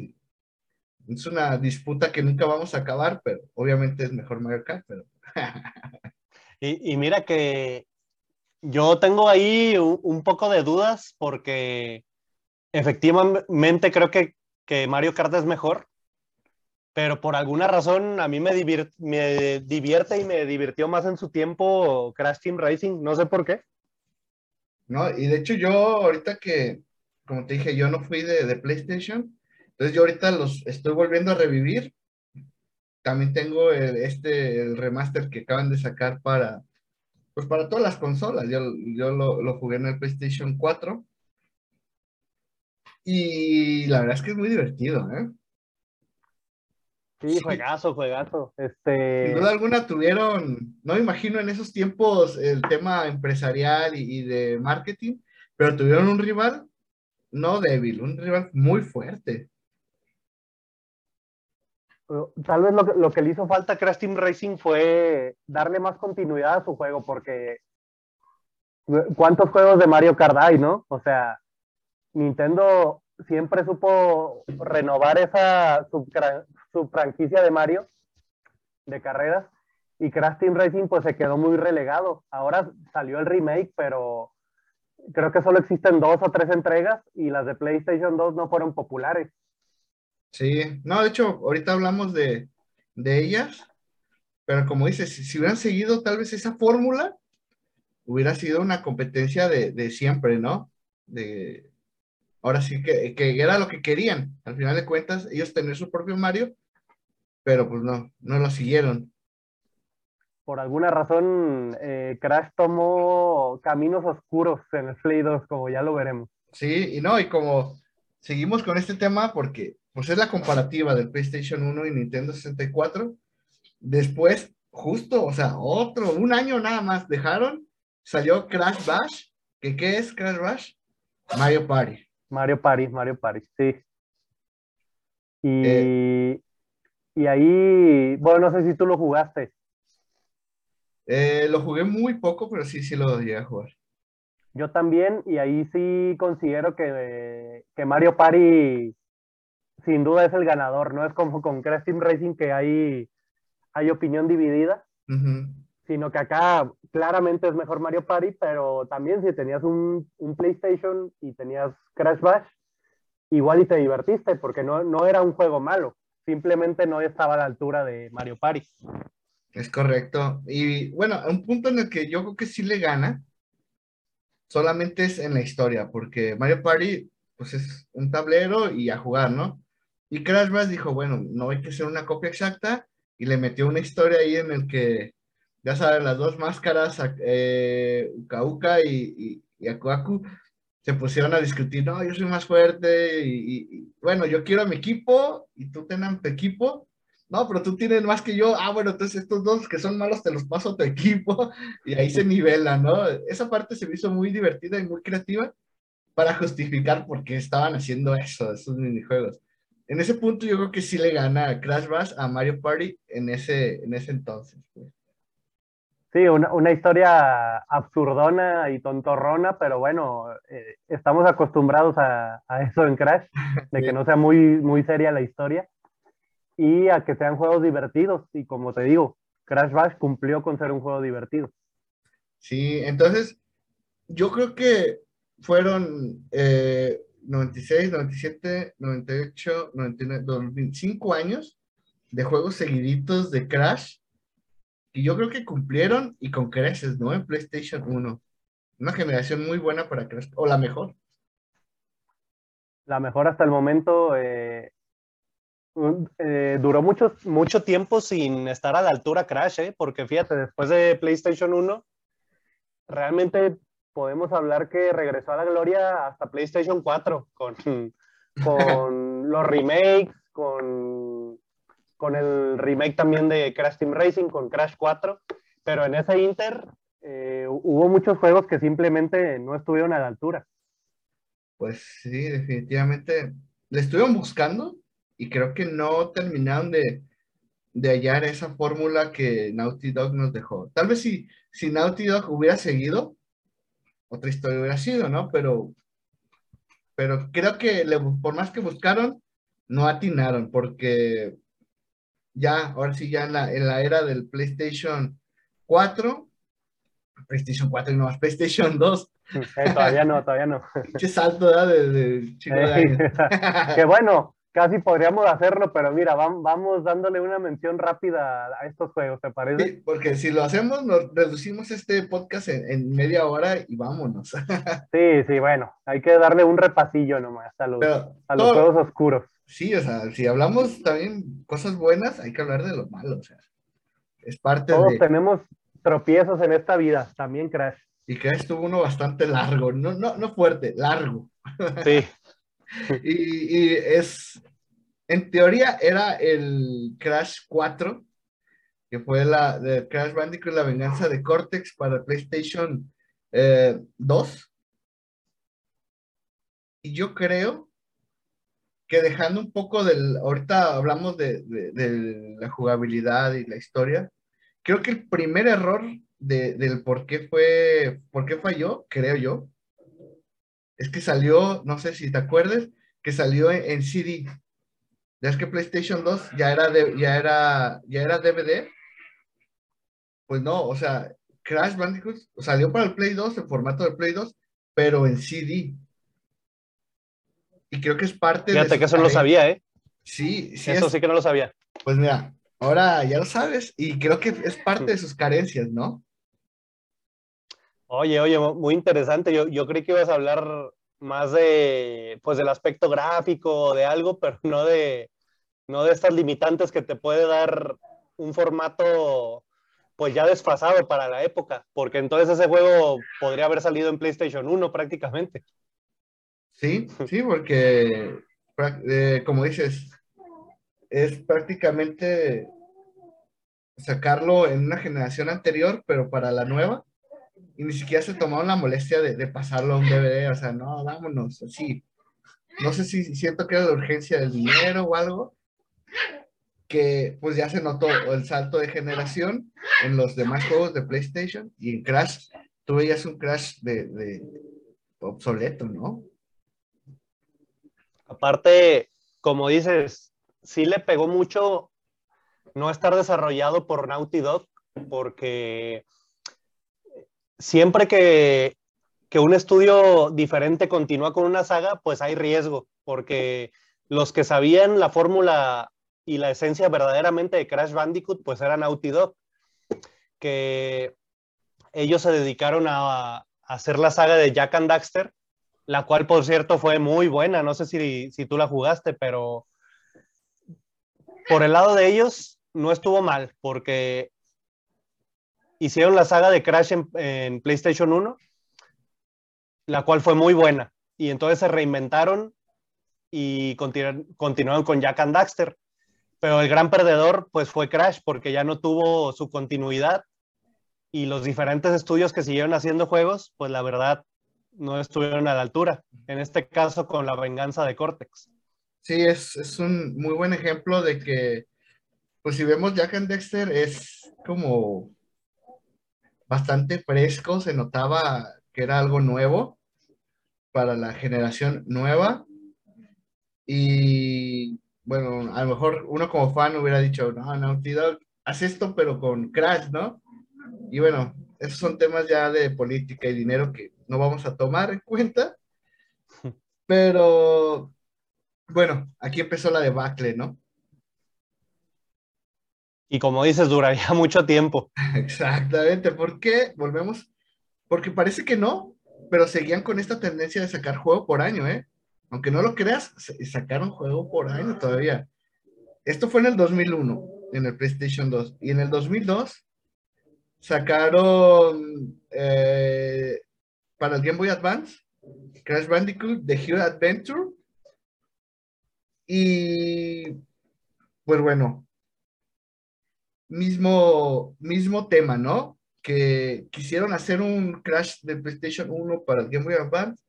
Es una disputa que nunca vamos a acabar, pero obviamente es mejor Mario Kart, pero... y, mira que yo tengo ahí un, poco de dudas porque efectivamente creo que, Mario Kart es mejor, pero por alguna razón a mí me divierte y me divirtió más en su tiempo Crash Team Racing, no sé por qué. No, y de hecho yo ahorita que, como te dije, yo no fui de, PlayStation, entonces yo ahorita los estoy volviendo a revivir. También tengo este, el remaster que acaban de sacar para, pues para todas las consolas. Yo, yo lo, lo jugué en el PlayStation 4. Y la verdad es que es muy divertido, ¿eh? Sí, juegazo, juegazo. Este... Sin duda alguna tuvieron, no me imagino en esos tiempos el tema empresarial y, de marketing, pero tuvieron un rival no débil, un rival muy fuerte. Tal vez lo que, le hizo falta a Crash Team Racing fue darle más continuidad a su juego, porque ¿cuántos juegos de Mario Kart hay, no? O sea, Nintendo siempre supo renovar esa su franquicia de Mario de carreras y Crash Team Racing pues se quedó muy relegado. Ahora salió el remake, pero creo que solo existen dos o tres entregas y las de PlayStation 2 no fueron populares. Sí, no, de hecho, ahorita hablamos de, de ellas, pero como dices, si, hubieran seguido tal vez esa fórmula, hubiera sido una competencia de, de siempre, ¿no? De, ahora sí que, que, era lo que querían. Al final de cuentas, ellos tener su propio Mario pero pues no, no lo siguieron. Por alguna razón, eh, Crash tomó caminos oscuros en el Play 2, como ya lo veremos. Sí, y no, y como seguimos con este tema, porque pues es la comparativa del PlayStation 1 y Nintendo 64, Después, justo, o sea, otro, un año nada más dejaron, salió Crash Bash. ¿Que ¿Qué es Crash Bash? Mario Party. Mario Party, Mario Party, sí. Y, eh. Y ahí, bueno, no sé si tú lo jugaste. Eh, lo jugué muy poco, pero sí, sí lo llegué a jugar. Yo también, y ahí sí considero que, que Mario Party sin duda es el ganador, no es como con Crash Team Racing que hay, hay opinión dividida, sino que acá claramente es mejor Mario Party, pero también si tenías un, un, PlayStation y tenías Crash Bash, igual y te divertiste, porque no, no era un juego malo, simplemente no estaba a la altura de Mario Party. Es correcto. Y bueno, un punto en el que yo creo que sí le gana, solamente es en la historia, porque Mario Party, pues es un tablero y a jugar, ¿no? Y Crash Bash dijo, bueno, no hay que ser una copia exacta, y le metió una historia ahí en el que, ya saben, las dos máscaras, eh, Uka y, y, Akuaku, se pusieron a discutir, no, yo soy más fuerte, y, bueno, yo quiero a mi equipo, y tú tenés tu equipo, no, pero tú tienes más que yo, ah, bueno, entonces estos dos que son malos te los paso a tu equipo, y ahí se nivela, ¿no? Esa parte se me hizo muy divertida y muy creativa para justificar por qué estaban haciendo eso, esos minijuegos en ese punto yo creo que sí le gana Crash Bash a Mario Party en ese, en ese entonces. Pues. Sí, una, una, historia absurdona y tontorrona, pero bueno, eh, estamos acostumbrados a, a, eso en Crash, de que no sea muy, muy seria la historia y a que sean juegos divertidos. Y como te digo, Crash Bash cumplió con ser un juego divertido. Sí, entonces yo creo que fueron eh, 96, 97, 98, 99, 2005 años de juegos seguiditos de Crash y yo creo que cumplieron y con creces, ¿no? En PlayStation 1. Una generación muy buena para Crash, o la mejor. La mejor hasta el momento. Eh, eh, duró mucho, mucho tiempo sin estar a la altura Crash, ¿eh? porque fíjate, después de PlayStation 1, realmente podemos hablar que regresó a la gloria hasta PlayStation 4 con, con los remakes, con, con el remake también de Crash Team Racing, con Crash 4, pero en ese Inter eh, hubo muchos juegos que simplemente no estuvieron a la altura. Pues sí, definitivamente le estuvieron buscando y creo que no terminaron de, de hallar esa fórmula que Naughty Dog nos dejó. Tal vez si, si Naughty Dog hubiera seguido, otra historia hubiera sido, ¿no? Pero, pero creo que por más que buscaron, no atinaron, porque ya, ahora sí, ya en la, en la era del PlayStation 4, PlayStation 4 y no más, PlayStation 2. Eh, todavía no, todavía no. Qué salto ¿verdad? de, de chico de que bueno, casi podríamos hacerlo, pero mira, vamos dándole una mención rápida a estos juegos, ¿te parece? Sí, porque si lo hacemos, nos reducimos este podcast en, media hora y vámonos. Sí, sí, bueno, hay que darle un repasillo nomás a los, a los juegos oscuros. Sí, o sea, si hablamos también cosas buenas, hay que hablar de lo malo, o sea, es parte Todos tenemos tropiezos en esta vida, también Crash. Y Crash tuvo uno bastante largo, no, no, no fuerte, largo. Sí. y, es, en teoría era el Crash 4, que fue la de Crash Bandicoot, la venganza de Cortex para PlayStation 2. Eh, y yo creo que dejando un poco del, ahorita hablamos de, la jugabilidad y la historia, creo que el primer error del por qué fue, por qué falló, creo yo, es que salió, no sé si te acuerdas, que salió en, CD. Ya es que PlayStation 2 ya era, ya era, ya era DVD. Pues no, o sea, Crash Bandicoot salió para el Play 2, el formato del Play 2, pero en CD. Y creo que es parte Fíjate que eso no lo sabía, ¿eh? Sí, sí. Eso sí que no lo sabía. Pues mira, ahora ya lo sabes y creo que es parte de sus carencias, ¿no? Oye, oye, muy interesante. Yo, yo creí que ibas a hablar más de, pues, del aspecto gráfico, de algo, pero no de, no de estas limitantes que te puede dar un formato, pues, ya desfasado para la época, porque entonces ese juego podría haber salido en PlayStation 1 prácticamente. Sí, sí, porque, eh, como dices, es prácticamente sacarlo en una generación anterior, pero para la nueva. Y ni siquiera se tomaron la molestia de, de pasarlo a un DVD. O sea, no, vámonos, así. No sé si siento que era la urgencia del dinero o algo, que pues ya se notó el salto de generación en los demás juegos de PlayStation y en Crash, tú veías un Crash de, de obsoleto, ¿no? Aparte, como dices, sí le pegó mucho no estar desarrollado por Naughty Dog, porque siempre que, que un estudio diferente continúa con una saga, pues hay riesgo, porque los que sabían la fórmula y la esencia verdaderamente de Crash Bandicoot, pues eran Naughty Dog, que ellos se dedicaron a, a hacer la saga de Jack and Daxter, la cual por cierto fue muy buena, no sé si, si tú la jugaste, pero por el lado de ellos no estuvo mal, porque hicieron la saga de Crash en, PlayStation 1, la cual fue muy buena, y entonces se reinventaron y continu continuaron con Jack and Daxter, pero el gran perdedor pues fue Crash, porque ya no tuvo su continuidad, y los diferentes estudios que siguieron haciendo juegos, pues la verdad no estuvieron a la altura. En este caso, con la venganza de Cortex. Sí, es, es un muy buen ejemplo de que, pues si vemos Jack and Dexter, es como bastante fresco, se notaba que era algo nuevo para la generación nueva. Y bueno, a lo mejor uno como fan hubiera dicho, no, Naughty Dog, haz esto, pero con Crash, ¿no? Y bueno, esos son temas ya de política y dinero que no vamos a tomar en cuenta. Pero bueno, aquí empezó la debacle, ¿no? Y como dices, duraría mucho tiempo. Exactamente. ¿Por qué? Volvemos. Porque parece que no, pero seguían con esta tendencia de sacar juego por año, ¿eh? Aunque no lo creas, sacaron juego por año todavía. Esto fue en el 2001, en el PlayStation 2. Y en el 2002 sacaron eh, para el Game Boy Advance Crash Bandicoot The Hero Adventure y pues bueno mismo mismo tema no que quisieron hacer un Crash de PlayStation 1 para el Game Boy Advance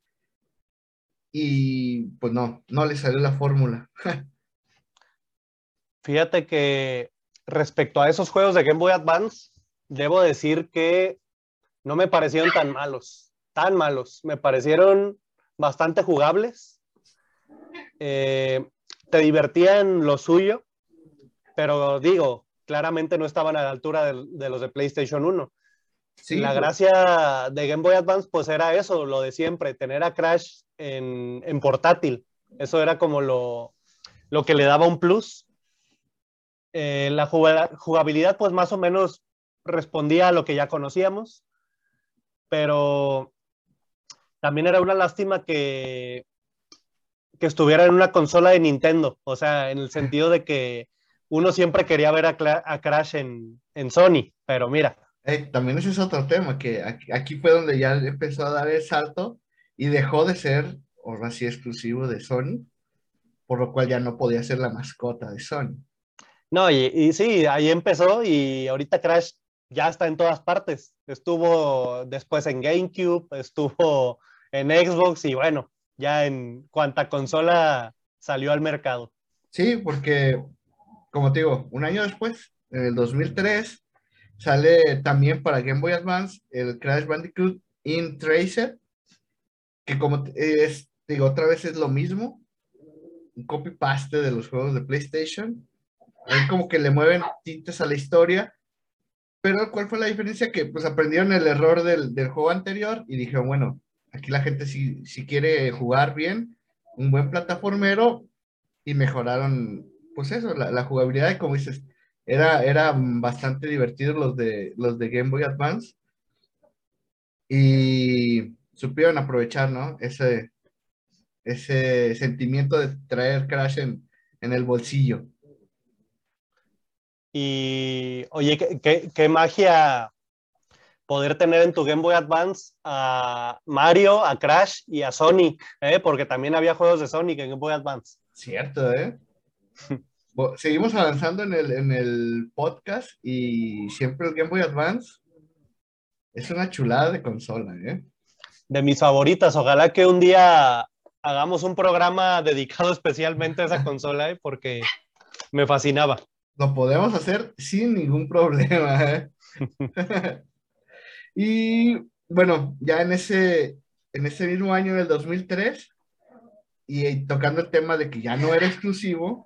y pues no no le salió la fórmula. Fíjate que respecto a esos juegos de Game Boy Advance debo decir que no me parecieron tan malos, tan malos. Me parecieron bastante jugables. Eh, te divertían lo suyo, pero digo, claramente no estaban a la altura de, de los de PlayStation 1. Sí, la gracia de Game Boy Advance pues era eso, lo de siempre, tener a Crash en, en portátil. Eso era como lo, lo, que le daba un plus. Eh, la jugabilidad pues más o menos respondía a lo que ya conocíamos, pero también era una lástima que, que estuviera en una consola de Nintendo, o sea, en el sentido de que uno siempre quería ver a, a Crash en, en, Sony, pero mira. Eh, también ese es otro tema, que aquí, aquí, fue donde ya empezó a dar el salto y dejó de ser, ahora sí, exclusivo de Sony, por lo cual ya no podía ser la mascota de Sony. No, y, y sí, ahí empezó y ahorita Crash ya está en todas partes. Estuvo después en GameCube, estuvo en Xbox y bueno, ya en cuanta consola salió al mercado. Sí, porque, como te digo, un año después, en el 2003, sale también para Game Boy Advance el Crash Bandicoot In Tracer, que como es, digo, otra vez es lo mismo, un copy-paste de los juegos de PlayStation. Ahí como que le mueven tintes a la historia, pero ¿cuál fue la diferencia? Que pues aprendieron el error del, del juego anterior y dijeron, bueno, aquí la gente si, si quiere jugar bien, un buen plataformero y mejoraron, pues eso, la, la, jugabilidad como dices, era, era bastante divertido los de, los de Game Boy Advance y supieron aprovechar, ¿no? Ese, ese sentimiento de traer Crash en, en el bolsillo. Y oye, ¿qué, qué, qué magia poder tener en tu Game Boy Advance a Mario, a Crash y a Sonic, ¿eh? porque también había juegos de Sonic en Game Boy Advance. Cierto, ¿eh? seguimos avanzando en el, en el podcast y siempre el Game Boy Advance es una chulada de consola, ¿eh? De mis favoritas. Ojalá que un día hagamos un programa dedicado especialmente a esa consola, ¿eh? porque me fascinaba. Lo podemos hacer sin ningún problema. ¿eh? y bueno, ya en ese, en ese mismo año, en el 2003, y tocando el tema de que ya no era exclusivo,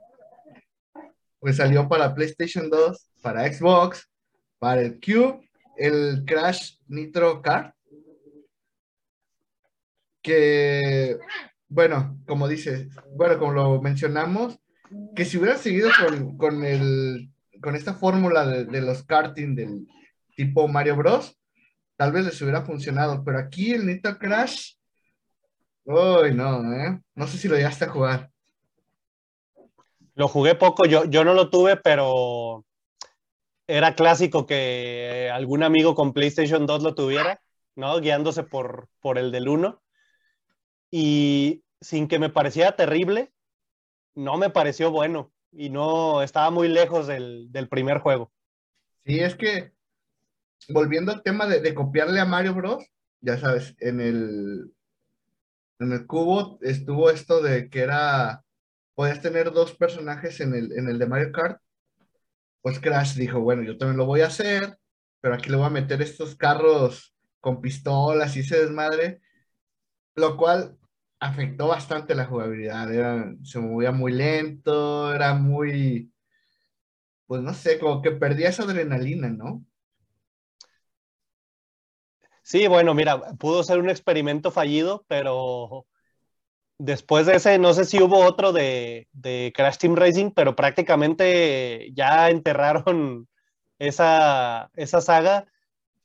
pues salió para PlayStation 2, para Xbox, para el Cube, el Crash Nitro Kart, que, bueno, como dices, bueno, como lo mencionamos, que si hubiera seguido con, con, el, con esta fórmula de, de, los karting del tipo Mario Bros, tal vez les hubiera funcionado, pero aquí el Nitro Crash, uy, no, ¿eh? No sé si lo llegaste a jugar. Lo jugué poco, yo, yo no lo tuve, pero era clásico que algún amigo con PlayStation 2 lo tuviera, ¿no? Guiándose por, por el del 1. Y sin que me pareciera terrible, no me pareció bueno y no estaba muy lejos del, del primer juego. Sí, es que volviendo al tema de, de, copiarle a Mario Bros, ya sabes, en el, en el cubo estuvo esto de que era podías tener dos personajes en el, en el de Mario Kart, pues Crash dijo, bueno, yo también lo voy a hacer, pero aquí le voy a meter estos carros con pistolas y ese desmadre, lo cual afectó bastante la jugabilidad, era, se movía muy lento, era muy, pues no sé, como que perdía esa adrenalina, ¿no? Sí, bueno, mira, pudo ser un experimento fallido, pero después de ese, no sé si hubo otro de, Crash Team Racing, pero prácticamente ya enterraron esa, esa saga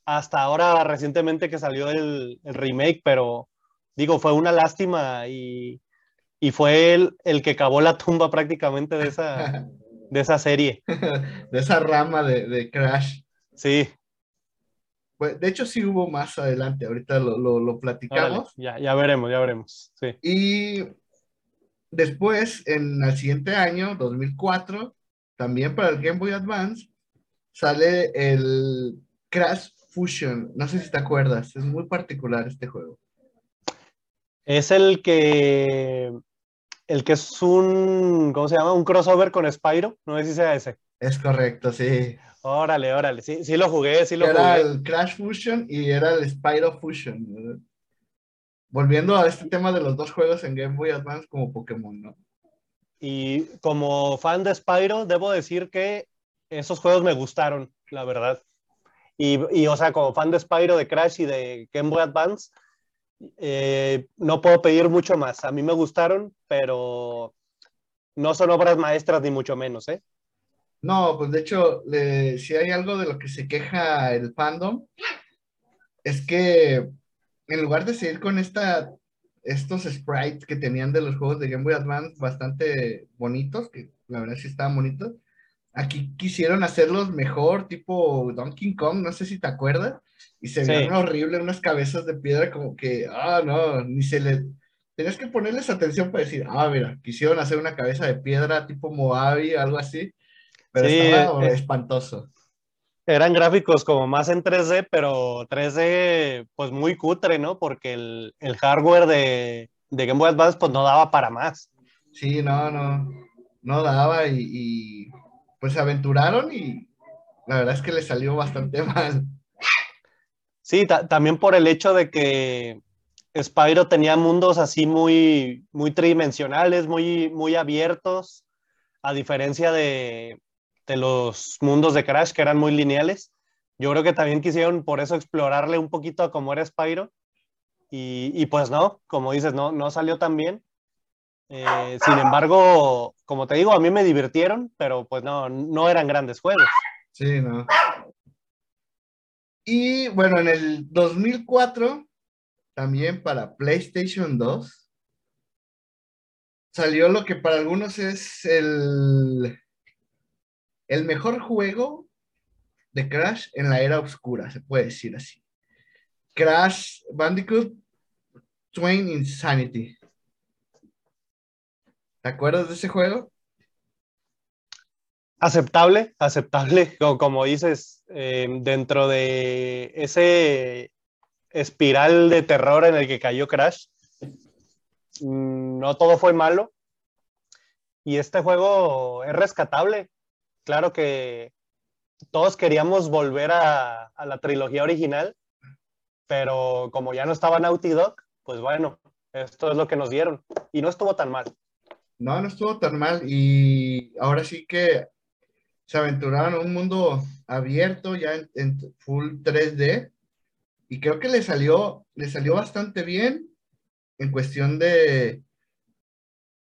hasta ahora recientemente que salió el, remake, pero digo, fue una lástima y, fue el, el, que cavó la tumba prácticamente de esa, de esa serie. De esa rama de, de Crash. Sí. Pues, de hecho, sí hubo más adelante, ahorita lo, lo, platicamos. ya, ya veremos, ya veremos. Sí. Y después, en el siguiente año, 2004, también para el Game Boy Advance, sale el Crash Fusion. No sé si te acuerdas, es muy particular este juego. Es el que. El que es un. ¿Cómo se llama? Un crossover con Spyro. No sé si sea ese. Es correcto, sí. Órale, órale. Sí, sí lo jugué, sí lo era jugué. Era el Crash Fusion y era el Spyro Fusion. Volviendo a este tema de los dos juegos en Game Boy Advance como Pokémon, ¿no? Y como fan de Spyro, debo decir que esos juegos me gustaron, la verdad. Y, y o sea, como fan de Spyro, de Crash y de Game Boy Advance, eh, no puedo pedir mucho más. A mí me gustaron, pero no son obras maestras ni mucho menos, ¿eh? No, pues de hecho, si hay algo de lo que se queja el fandom, es que en lugar de seguir con esta, estos sprites que tenían de los juegos de Game Boy Advance bastante bonitos, que la verdad sí estaban bonitos, aquí quisieron hacerlos mejor, tipo Donkey Kong, no sé si te acuerdas, y se veían horrible unas cabezas de piedra como que, ah, no, ni se le... Tenías que ponerles atención para decir, ah, mira, quisieron hacer una cabeza de piedra tipo Moabi, algo así, pero estaba eh, espantoso. Eran gráficos como más en 3D, pero 3D pues muy cutre, ¿no? Porque el, hardware de, de, Game Boy Advance pues no daba para más. Sí, no, no, no daba y, pues se aventuraron y la verdad es que le salió bastante mal. Sí, también por el hecho de que Spyro tenía mundos así muy, muy tridimensionales, muy, muy abiertos, a diferencia de, de los mundos de Crash que eran muy lineales. Yo creo que también quisieron por eso explorarle un poquito a cómo era Spyro. Y, y pues no, como dices, no, no salió tan bien. Eh, sin embargo, como te digo, a mí me divirtieron, pero pues no, no eran grandes juegos. Sí, no. Y bueno, en el 2004, también para PlayStation 2, salió lo que para algunos es el el mejor juego de Crash en la era oscura, se puede decir así. Crash Bandicoot Twain Insanity. ¿Te acuerdas de ese juego? Aceptable, aceptable, como, dices, eh, dentro de ese espiral de terror en el que cayó Crash. Mm, no todo fue malo. Y este juego es rescatable. Claro que todos queríamos volver a, la trilogía original, pero como ya no estaba Naughty Dog, pues bueno, esto es lo que nos dieron. Y no estuvo tan mal. No, no estuvo tan mal. Y ahora sí que se aventuraron a un mundo abierto, ya en, full 3D. Y creo que le salió, le salió bastante bien en cuestión de,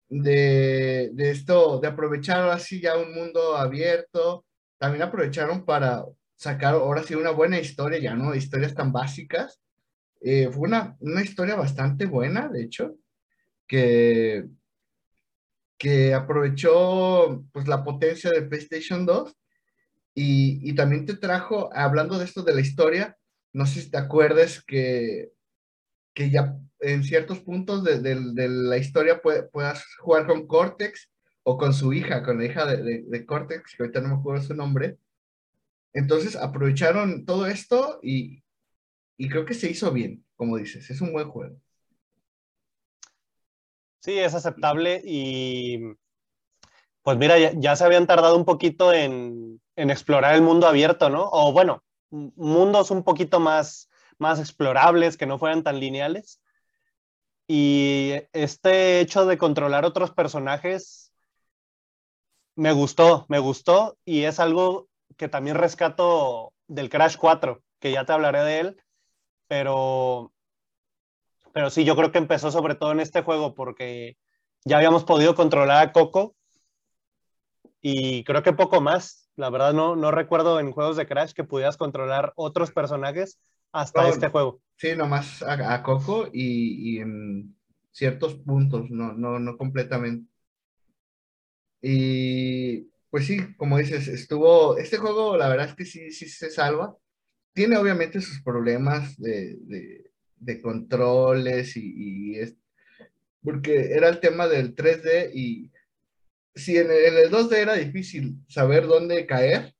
de, de esto, de aprovechar así ya un mundo abierto también aprovecharon para sacar ahora sí una buena historia, ya no historias tan básicas. Eh, fue una, una, historia bastante buena, de hecho, que, que aprovechó pues, la potencia de PlayStation 2 y, y, también te trajo, hablando de esto de la historia, no sé si te acuerdas que, que ya en ciertos puntos de, de, la historia puedas jugar con Cortex o con su hija, con la hija de, de, Cortex, que ahorita no me acuerdo su nombre. Entonces aprovecharon todo esto y, y creo que se hizo bien, como dices, es un buen juego. Sí, es aceptable y pues mira, ya, se habían tardado un poquito en, explorar el mundo abierto, ¿no? O bueno, mundos un poquito más, más explorables, que no fueran tan lineales. Y este hecho de controlar otros personajes me gustó, me gustó y es algo que también rescato del Crash 4, que ya te hablaré de él, pero, pero sí, yo creo que empezó sobre todo en este juego porque ya habíamos podido controlar a Coco y creo que poco más. La verdad no, no recuerdo en juegos de Crash que pudieras controlar otros personajes hasta este juego. Sí, nomás a, a Coco y, y, en ciertos puntos, no, no, no completamente. Y pues sí, como dices, estuvo, este juego la verdad es que sí, sí se salva. Tiene obviamente sus problemas de, de, controles y, es, porque era el tema del 3D y si en el, en el 2D era difícil saber dónde caer,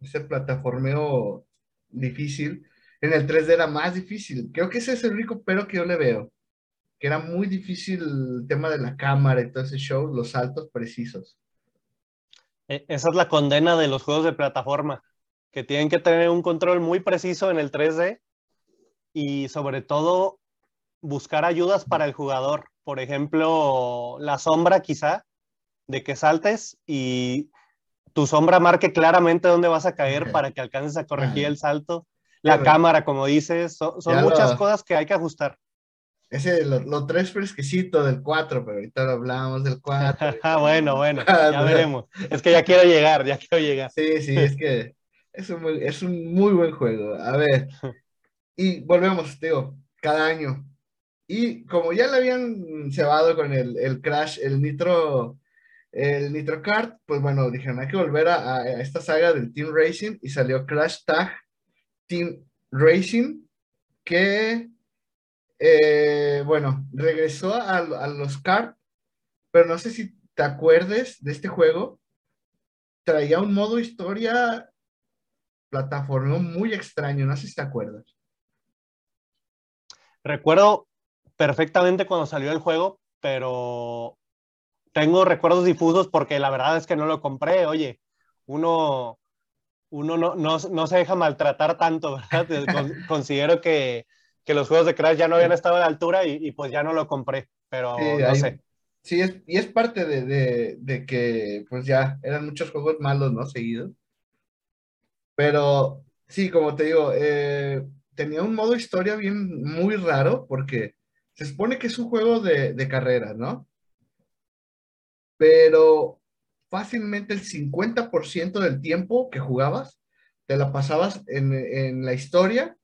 ese plataformeo difícil, en el 3D era más difícil. Creo que ese es el único pero que yo le veo que era muy difícil el tema de la cámara y todo ese show, los saltos precisos. E, esa es la condena de los juegos de plataforma, que tienen que tener un control muy preciso en el 3D y sobre todo buscar ayudas para el jugador. Por ejemplo, la sombra quizá de que saltes y tu sombra marque claramente dónde vas a caer para que alcances a corregir el salto. La cámara, como dices, son, muchas cosas que hay que ajustar. Ese, lo, tres fresquecito del 4, pero ahorita lo hablábamos del 4. ah, bueno, bueno, ya veremos. Es que ya quiero llegar, ya quiero llegar. Sí, sí, es que es un, muy, es un muy buen juego. A ver, y volvemos, digo, cada año. Y como ya le habían cebado con el, el Crash, el Nitro, el Nitro Kart, pues bueno, dijeron, hay que volver a, a esta saga del Team Racing y salió Crash Tag Team Racing, que eh, bueno, regresó a, los cards, pero no sé si te acuerdes de este juego. Traía un modo historia plataforma muy extraño, no sé si te acuerdas. Recuerdo perfectamente cuando salió el juego, pero tengo recuerdos difusos porque la verdad es que no lo compré. Oye, uno, uno no, no se deja maltratar tanto, ¿verdad? Considero que que los juegos de Crash ya no habían estado a la altura y, pues ya no lo compré, pero no sé. Sí, es, y es parte de, de, que pues ya eran muchos juegos malos, ¿no? Seguidos. Pero sí, como te digo, eh, tenía un modo historia bien muy raro porque se supone que es un juego de, de carreras, ¿no? Pero fácilmente el 50% del tiempo que jugabas te la pasabas en, en la historia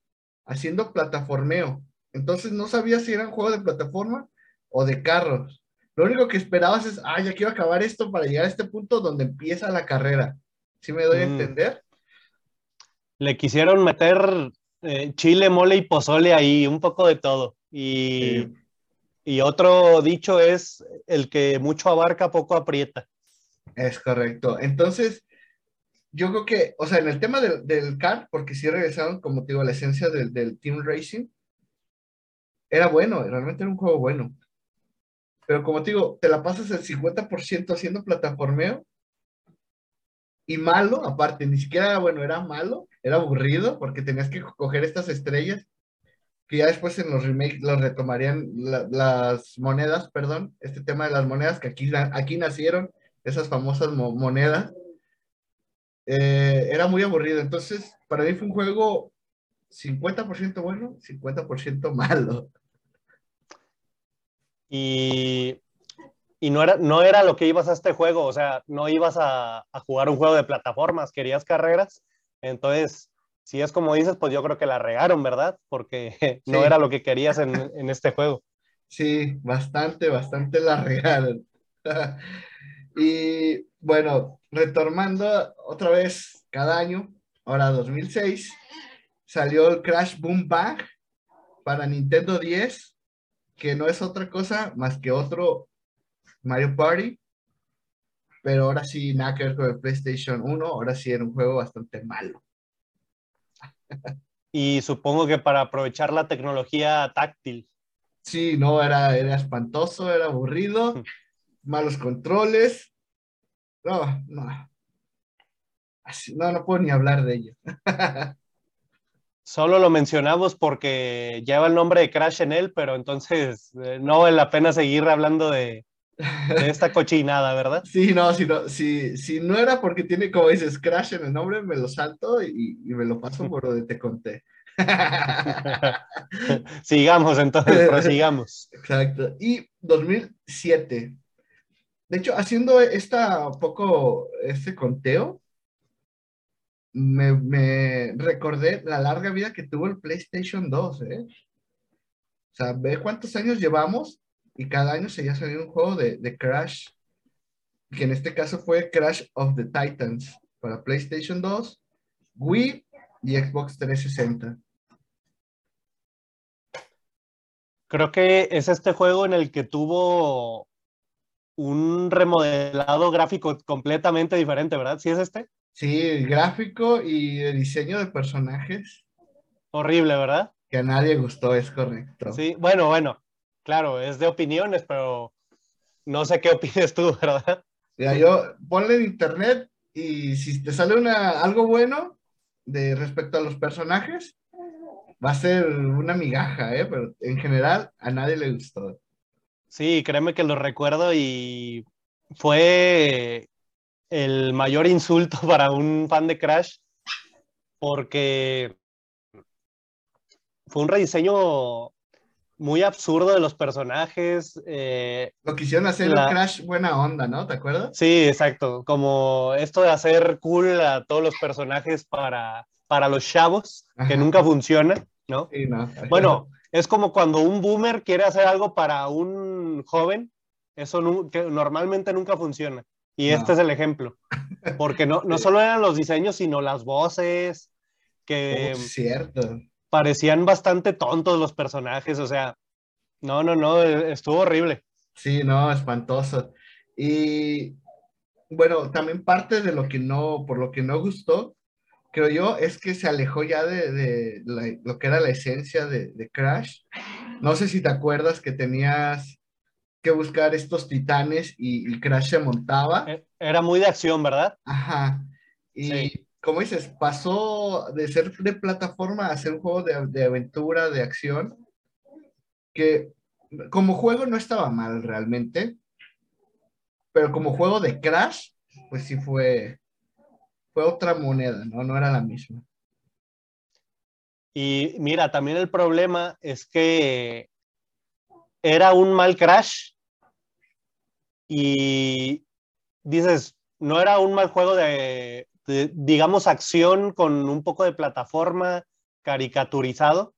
haciendo plataformeo. Entonces no sabía si era un juego de plataforma o de carros. Lo único que esperabas es, ah, ya quiero acabar esto para llegar a este punto donde empieza la carrera. ¿Sí me doy a mm. entender? Le quisieron meter eh, chile, mole y pozole ahí, un poco de todo. Y, y otro dicho es, el que mucho abarca, poco aprieta. Es correcto. Entonces, yo creo que, o sea, en el tema del, del kart, porque sí regresaron, como te digo, a la esencia del, del Team Racing, era bueno, realmente era un juego bueno. Pero como te digo, te la pasas el 50% haciendo plataformeo y malo, aparte, ni siquiera, bueno, era malo, era aburrido porque tenías que coger estas estrellas que ya después en los remakes los retomarían las monedas, perdón, este tema de las monedas que aquí, aquí nacieron, esas famosas monedas. Eh, era muy aburrido, entonces para mí fue un juego 50% bueno, 50% malo. Y, y, no, era, no era lo que ibas a este juego, o sea, no ibas a, a, jugar un juego de plataformas, querías carreras. Entonces, si es como dices, pues yo creo que la regaron, ¿verdad? Porque no era lo que querías en, en, este juego. Sí, bastante, bastante la regaron. y bueno, retomando otra vez cada año, ahora 2006, salió el Crash Boom Bang para Nintendo 10 que no es otra cosa más que otro Mario Party, pero ahora sí, nada que ver con el PlayStation 1, ahora sí era un juego bastante malo. Y supongo que para aprovechar la tecnología táctil. Sí, no, era, era espantoso, era aburrido, malos controles. No, no. no, no puedo ni hablar de ello. Solo lo mencionamos porque lleva el nombre de Crash en él, pero entonces eh, no vale la pena seguir hablando de, de esta cochinada, ¿verdad? Sí, no, si no, si, si no era porque tiene, como dices, Crash en el nombre, me lo salto y, y me lo paso por donde te conté. Sigamos entonces, prosigamos. Exacto. Y 2007. De hecho, haciendo esta poco, este conteo, me, recordé la larga vida que tuvo el PlayStation 2, ¿eh? O sea, ve cuántos años llevamos y cada año se ya salido un juego de, de, Crash, que en este caso fue Crash of the Titans para PlayStation 2, Wii y Xbox 360. Creo que es este juego en el que tuvo un remodelado gráfico completamente diferente, ¿verdad? ¿Sí es este? Sí, gráfico y el diseño de personajes. Horrible, ¿verdad? Que a nadie gustó, es correcto. Sí, bueno, bueno, claro, es de opiniones, pero no sé qué opinas tú, ¿verdad? Ya, yo ponle en internet y si te sale una, algo bueno de respecto a los personajes, va a ser una migaja, ¿eh? Pero en general a nadie le gustó. Sí, créeme que lo recuerdo y fue el mayor insulto para un fan de Crash porque fue un rediseño muy absurdo de los personajes. Eh, Lo quisieron hacer la... Crash buena onda, ¿no? ¿Te acuerdas? Sí, exacto. Como esto de hacer cool a todos los personajes para, para los chavos, Ajá. que nunca funciona, ¿no? Sí, no. Bueno, es como cuando un boomer quiere hacer algo para un joven, eso que normalmente nunca funciona. Y no. este es el ejemplo. Porque no, no solo eran los diseños, sino las voces, que oh, cierto. Parecían bastante tontos los personajes. O sea, no, no, no, estuvo horrible. Sí, no, espantoso. Y bueno, también parte de lo que no, por lo que no gustó, creo yo, es que se alejó ya de, de la, lo que era la esencia de, de Crash. No sé si te acuerdas que tenías que buscar estos titanes y, y, Crash se montaba. Era muy de acción, ¿verdad? Ajá. Y sí. Como dices, pasó de ser de plataforma a ser un juego de, aventura, de acción, que como juego no estaba mal realmente, pero como juego de Crash, pues sí fue, fue otra moneda, ¿no? No era la misma. Y mira, también el problema es que era un mal Crash y dices, no era un mal juego de, de, digamos, acción con un poco de plataforma caricaturizado,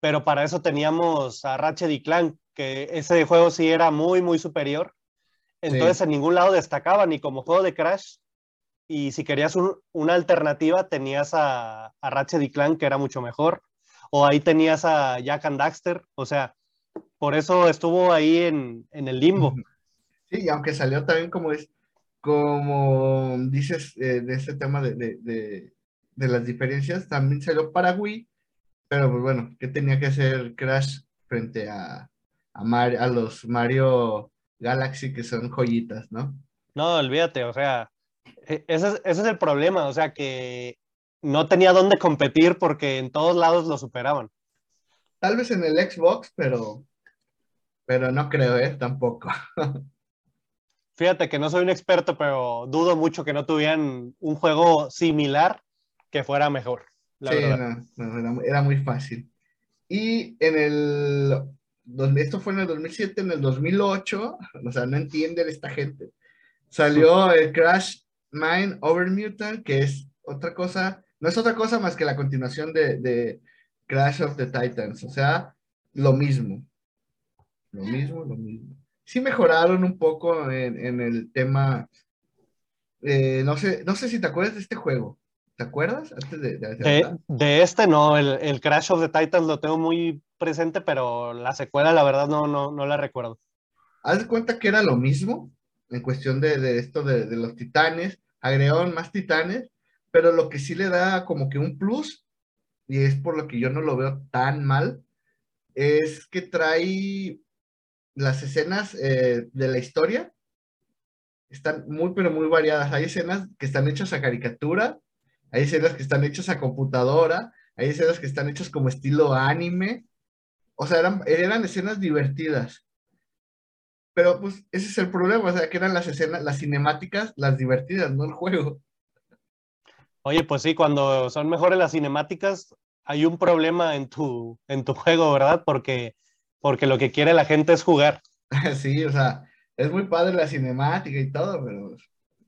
pero para eso teníamos a Ratchet y Clank, que ese juego sí era muy, muy superior. Entonces sí. en ningún lado destacaba, ni como juego de Crash, y si querías un, una alternativa tenías a, a, Ratchet y Clank, que era mucho mejor, o ahí tenías a Jack and Daxter, o sea, por eso estuvo ahí en, en el limbo. Sí, y aunque salió también como es, como dices eh, de este tema de, de, de, de, las diferencias, también salió para Wii, pero pues bueno, ¿qué tenía que hacer Crash frente a, a, Mario, a los Mario Galaxy que son joyitas, ¿no? No, olvídate, o sea, e, ese es, ese es el problema, o sea, que no tenía dónde competir porque en todos lados lo superaban. Tal vez en el Xbox, pero, pero no creo, ¿eh? Tampoco. Fíjate que no soy un experto, pero dudo mucho que no tuvieran un juego similar que fuera mejor. La sí, verdad. No, no, era, muy fácil. Y en el, esto fue en el 2007, en el 2008, o sea, no entienden esta gente, salió el Crash Mine Over Mutant, que es otra cosa, no es otra cosa más que la continuación de, de Crash of the Titans, o sea, lo mismo, lo mismo, lo mismo. Sí mejoraron un poco en, en el tema, eh, no, sé, no sé si te acuerdas de este juego, ¿te acuerdas? Antes de, de, de, de este no, el, el, Crash of the Titans lo tengo muy presente, pero la secuela la verdad no, no, no la recuerdo. Haz de cuenta que era lo mismo en cuestión de, de esto de, de, los titanes, agregaron más titanes, pero lo que sí le da como que un plus, y es por lo que yo no lo veo tan mal, es que trae las escenas eh, de la historia, están muy, pero muy variadas. Hay escenas que están hechas a caricatura, hay escenas que están hechas a computadora, hay escenas que están hechas como estilo anime, o sea, eran, eran escenas divertidas. Pero pues ese es el problema, o sea, que eran las escenas, las cinemáticas, las divertidas, no el juego. Oye, pues sí, cuando son mejores las cinemáticas, hay un problema en tu, en tu juego, ¿verdad? Porque, porque lo que quiere la gente es jugar. Sí, o sea, es muy padre la cinemática y todo, pero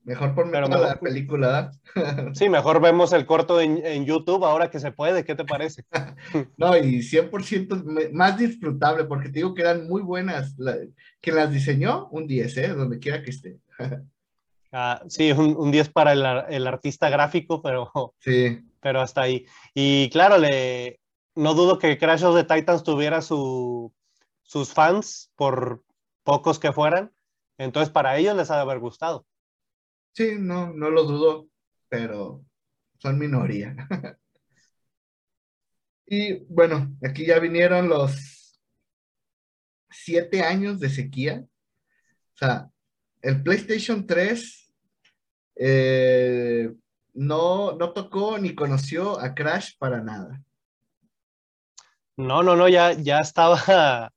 mejor por mejor, la película. Sí, mejor vemos el corto en, en, YouTube ahora que se puede, ¿qué te parece? no, y 100% más disfrutable, porque te digo que eran muy buenas. La, quien las diseñó, un 10, ¿eh? Donde quiera que esté. Ah, sí, un, un 10 para el, el, artista gráfico, pero, sí. pero hasta ahí. Y claro, le, no dudo que Crash of the Titans tuviera su, sus fans, por pocos que fueran, entonces para ellos les ha de haber gustado. Sí, no, no lo dudo, pero son minoría. y bueno, aquí ya vinieron los siete años de sequía. O sea, el PlayStation 3 eh, no, no tocó ni conoció a Crash para nada. No, no, no, ya, ya estaba,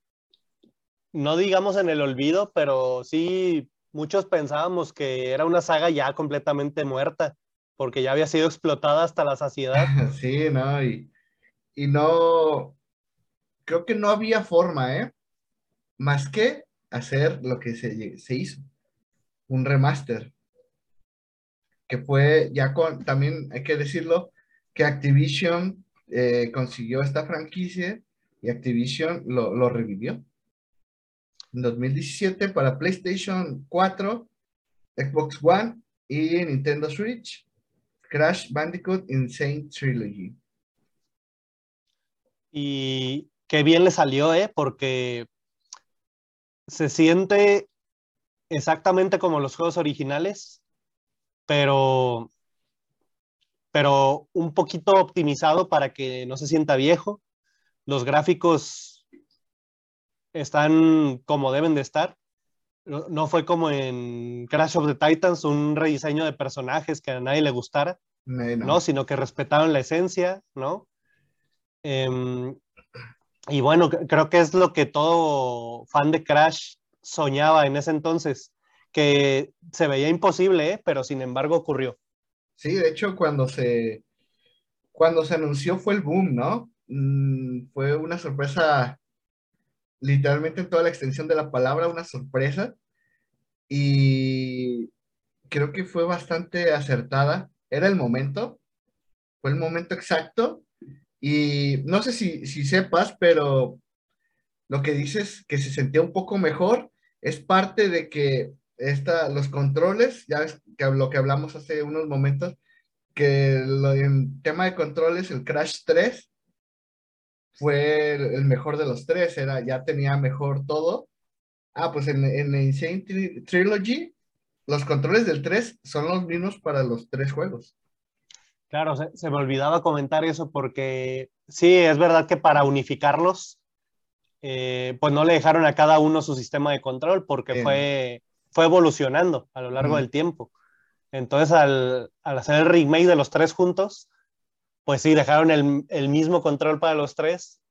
no digamos en el olvido, pero sí muchos pensábamos que era una saga ya completamente muerta, porque ya había sido explotada hasta la saciedad. Sí, no, y, y no, creo que no había forma, ¿eh? Más que hacer lo que se, se hizo, un remaster, que fue ya con, también hay que decirlo, que Activision eh, consiguió esta franquicia y Activision lo, lo revivió en 2017 para PlayStation 4, Xbox One y Nintendo Switch, Crash Bandicoot Insane Trilogy. Y qué bien le salió, ¿eh? Porque se siente exactamente como los juegos originales, pero, pero un poquito optimizado para que no se sienta viejo. Los gráficos están como deben de estar. No fue como en Crash of the Titans, un rediseño de personajes que a nadie le gustara, no, no sino que respetaron la esencia, ¿no? Eh, y bueno, creo que es lo que todo fan de Crash soñaba en ese entonces, que se veía imposible, ¿eh? pero sin embargo ocurrió. Sí, de hecho, cuando se, cuando se anunció fue el boom, ¿no? Mm, fue una sorpresa literalmente en toda la extensión de la palabra, una sorpresa. Y creo que fue bastante acertada. Era el momento, fue el momento exacto. Y no sé si, si sepas, pero lo que dices que se sentía un poco mejor es parte de que esta, los controles, ya ves que lo que hablamos hace unos momentos, que lo, en tema de controles, el Crash 3 fue el, mejor de los tres, era, ya tenía mejor todo. Ah, pues en, en Insane Trilogy los controles del 3 son los mismos para los tres juegos. Claro, se, me olvidaba comentar eso porque sí, es verdad que para unificarlos, eh, pues no le dejaron a cada uno su sistema de control porque fue, fue evolucionando a lo largo del tiempo. Entonces, al, hacer el remake de los tres juntos, pues sí, dejaron el, el, mismo control para los tres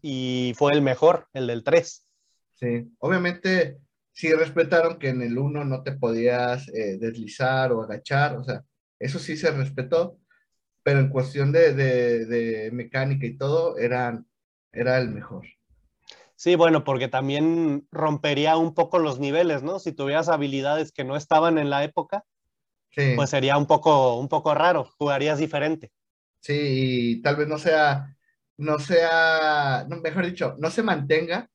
y fue el mejor, el del 3. Sí, obviamente sí respetaron que en el 1 no te podías eh, deslizar o agachar, o sea, eso sí se respetó, pero en cuestión de, mecánica y todo, eran, era el mejor. Sí, bueno, porque también rompería un poco los niveles, ¿no? Si tuvieras habilidades que no estaban en la época, pues sería un poco, un poco raro, jugarías diferente. Sí, y tal vez no sea, no sea, no, mejor dicho, no se mantenga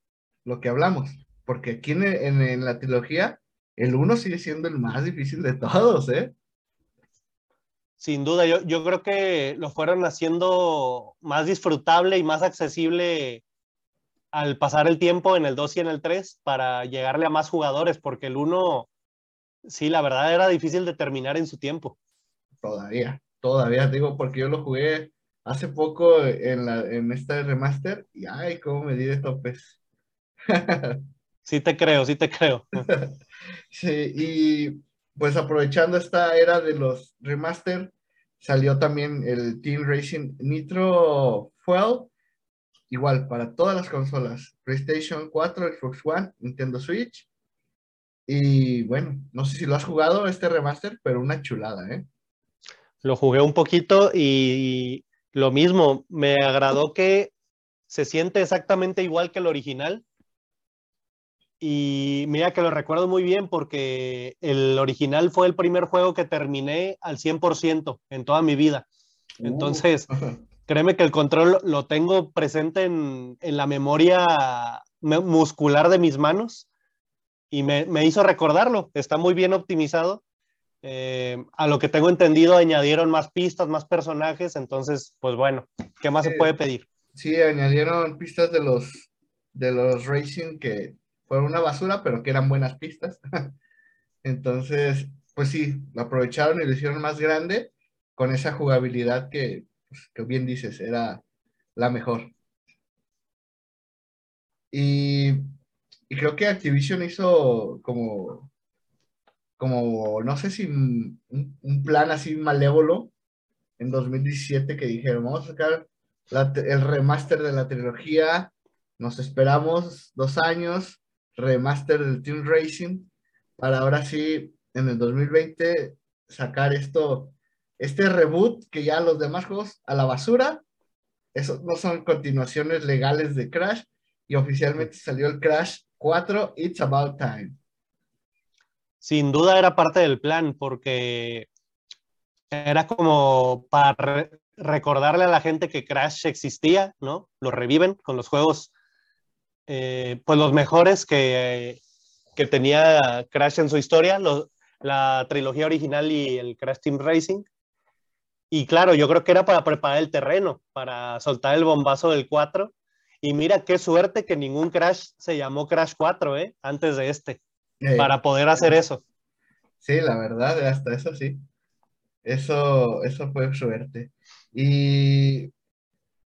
lo que hablamos, porque aquí en, en la trilogía, el uno sigue siendo el más difícil de todos, ¿eh? Sin duda, yo, yo creo que lo fueron haciendo más disfrutable y más accesible al pasar el tiempo en el 2 y en el 3 para llegarle a más jugadores, porque el 1, sí, la verdad era difícil de terminar en su tiempo. Todavía, todavía digo, porque yo lo jugué hace poco en, la, en esta remaster y ay, cómo me di de topes. sí te creo, sí te creo. sí, y pues aprovechando esta era de los remaster, salió también el Team Racing Nitro Fuel, igual para todas las consolas, PlayStation 4, Xbox One, Nintendo Switch. Y bueno, no sé si lo has jugado este remaster, pero una chulada, ¿eh? Lo jugué un poquito y lo mismo, me agradó que se siente exactamente igual que el original, y mira que lo recuerdo muy bien porque el original fue el primer juego que terminé al 100% en toda mi vida. Uh. Entonces, créeme que el control lo tengo presente en, la memoria muscular de mis manos y me, hizo recordarlo. Está muy bien optimizado. Eh, a lo que tengo entendido, añadieron más pistas, más personajes. Entonces, pues bueno, ¿qué más se puede pedir? Sí, añadieron pistas de los, de los Racing que fueron una basura, pero que eran buenas pistas. Entonces, pues sí, lo aprovecharon y lo hicieron más grande con esa jugabilidad que, pues, que bien dices, era la mejor. Y, y, creo que Activision hizo como, como no sé si un, plan así malévolo en 2017 que dijeron, vamos a sacar el remaster de la trilogía, nos esperamos dos años, remaster del Team Racing para ahora sí en el 2020 sacar esto, este reboot que ya los demás juegos a la basura. Eso no son continuaciones legales de Crash y oficialmente salió el Crash 4 It's About Time. Sin duda era parte del plan porque era como para recordarle a la gente que Crash existía, ¿no? Lo reviven con los juegos eh, pues los mejores que, que, tenía Crash en su historia, la trilogía original y el Crash Team Racing. Y claro, yo creo que era para preparar el terreno, para soltar el bombazo del 4. Y mira qué suerte que ningún Crash se llamó Crash 4, ¿eh? Antes de este, eh, para poder hacer eso. Sí, la verdad, hasta eso sí. Eso, eso fue suerte. Y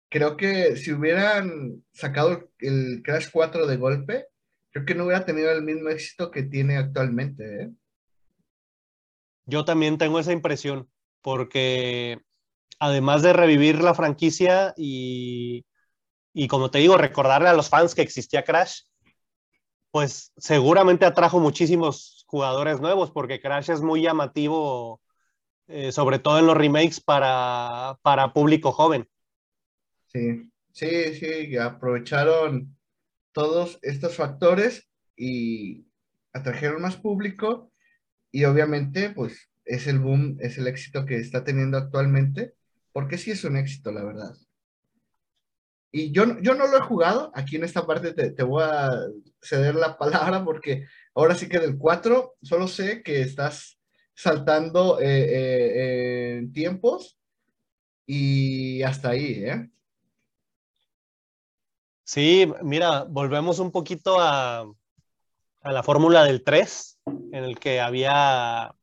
creo que si hubieran sacado el Crash 4 de golpe, creo que no hubiera tenido el mismo éxito que tiene actualmente. ¿eh? Yo también tengo esa impresión, porque además de revivir la franquicia y, y como te digo, recordarle a los fans que existía Crash, pues seguramente atrajo muchísimos jugadores nuevos, porque Crash es muy llamativo, eh, sobre todo en los remakes para, para público joven. Sí, sí, sí, aprovecharon todos estos factores y atrajeron más público y obviamente pues es el boom, es el éxito que está teniendo actualmente, porque sí es un éxito, la verdad. Y yo, yo no lo he jugado, aquí en esta parte te, voy a ceder la palabra porque ahora sí que del 4 solo sé que estás saltando eh, eh, en tiempos y hasta ahí, ¿eh? Sí, mira, volvemos un poquito a, la fórmula del 3. en el que había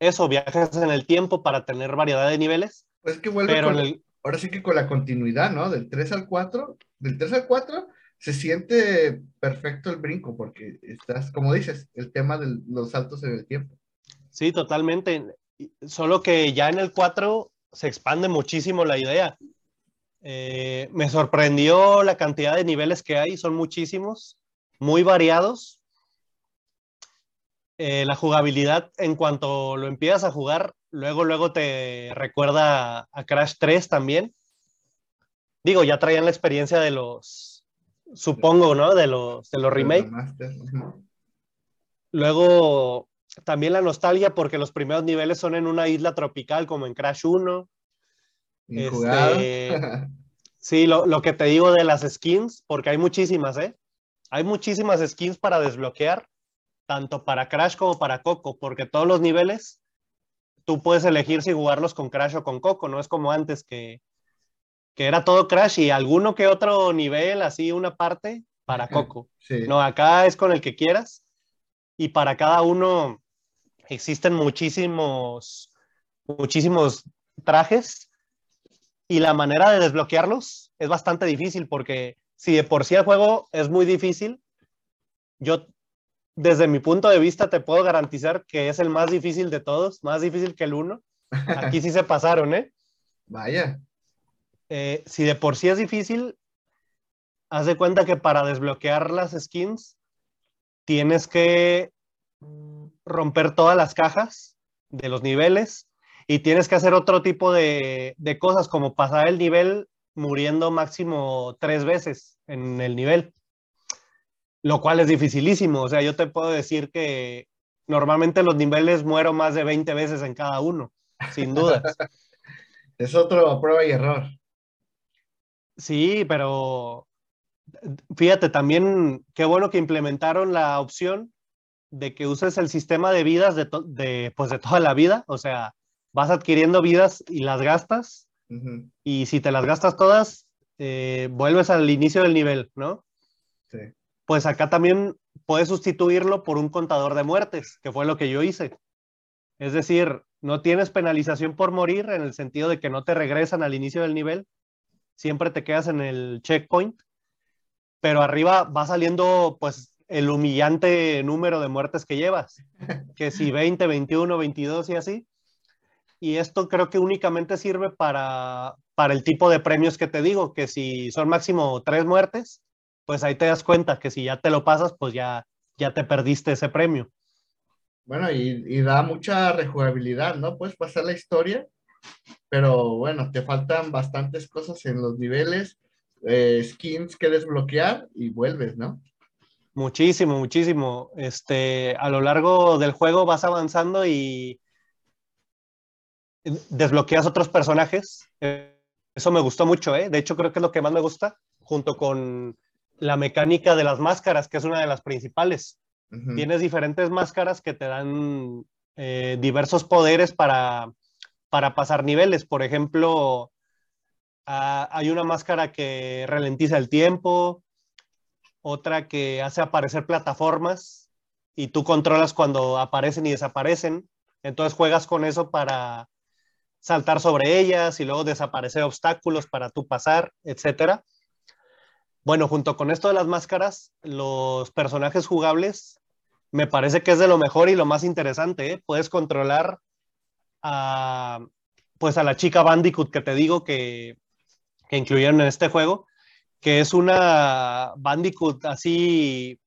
eso, viajes en el tiempo para tener variedad de niveles. Pues que vuelve con, ahora sí que con la continuidad, ¿no? Del 3 al 4, del 3 al 4 se siente perfecto el brinco porque estás, como dices, el tema de los saltos en el tiempo. Sí, totalmente. Solo que ya en el 4 se expande muchísimo la idea. Eh, me sorprendió la cantidad de niveles que hay, son muchísimos, muy variados. Eh, la jugabilidad, en cuanto lo empiezas a jugar, luego, luego te recuerda a Crash 3 también. Digo, ya traían la experiencia de los, supongo, ¿no? De los, de los remakes. Luego, también la nostalgia porque los primeros niveles son en una isla tropical como en Crash 1. Este, sí, lo, lo, que te digo de las skins, porque hay muchísimas, ¿eh? Hay muchísimas skins para desbloquear, tanto para Crash como para Coco, porque todos los niveles tú puedes elegir si jugarlos con Crash o con Coco, no es como antes que, que era todo Crash y alguno que otro nivel, así una parte para Coco. No, acá es con el que quieras y para cada uno existen muchísimos, muchísimos trajes y la manera de desbloquearlos es bastante difícil porque si de por sí el juego es muy difícil, yo desde mi punto de vista te puedo garantizar que es el más difícil de todos, más difícil que el uno. Aquí sí se pasaron, ¿eh? Vaya. Eh, si de por sí es difícil, haz de cuenta que para desbloquear las skins tienes que romper todas las cajas de los niveles y tienes que hacer otro tipo de, de cosas como pasar el nivel muriendo máximo tres veces en el nivel, lo cual es dificilísimo. O sea, yo te puedo decir que normalmente los niveles muero más de 20 veces en cada uno, sin dudas. es otro prueba y error. Sí, pero fíjate también qué bueno que implementaron la opción de que uses el sistema de vidas de, de, pues de toda la vida, o sea, vas adquiriendo vidas y las gastas, y si te las gastas todas, eh, vuelves al inicio del nivel, ¿no? Sí. Pues acá también puedes sustituirlo por un contador de muertes, que fue lo que yo hice. Es decir, no tienes penalización por morir en el sentido de que no te regresan al inicio del nivel, siempre te quedas en el checkpoint, pero arriba va saliendo pues el humillante número de muertes que llevas, que si 20, 21, 22 y así. Y esto creo que únicamente sirve para, para el tipo de premios que te digo, que si son máximo tres muertes, pues ahí te das cuenta que si ya te lo pasas, pues ya, ya te perdiste ese premio. Bueno, y, da mucha rejugabilidad, ¿no? Puedes pasar la historia, pero bueno, te faltan bastantes cosas en los niveles, eh, skins que desbloquear y vuelves, ¿no? Muchísimo, muchísimo. Este, a lo largo del juego vas avanzando y desbloqueas otros personajes. Eso me gustó mucho, ¿eh? De hecho, creo que es lo que más me gusta, junto con la mecánica de las máscaras, que es una de las principales. Tienes diferentes máscaras que te dan eh, diversos poderes para, para pasar niveles. Por ejemplo, ah, hay una máscara que ralentiza el tiempo, otra que hace aparecer plataformas y tú controlas cuando aparecen y desaparecen. Entonces juegas con eso para saltar sobre ellas y luego desaparecer obstáculos para tú pasar, etc. Bueno, junto con esto de las máscaras, los personajes jugables me parece que es de lo mejor y lo más interesante. ¿eh? Puedes controlar a, pues a la chica Bandicoot que te digo que, que incluyeron en este juego que es una Bandicoot así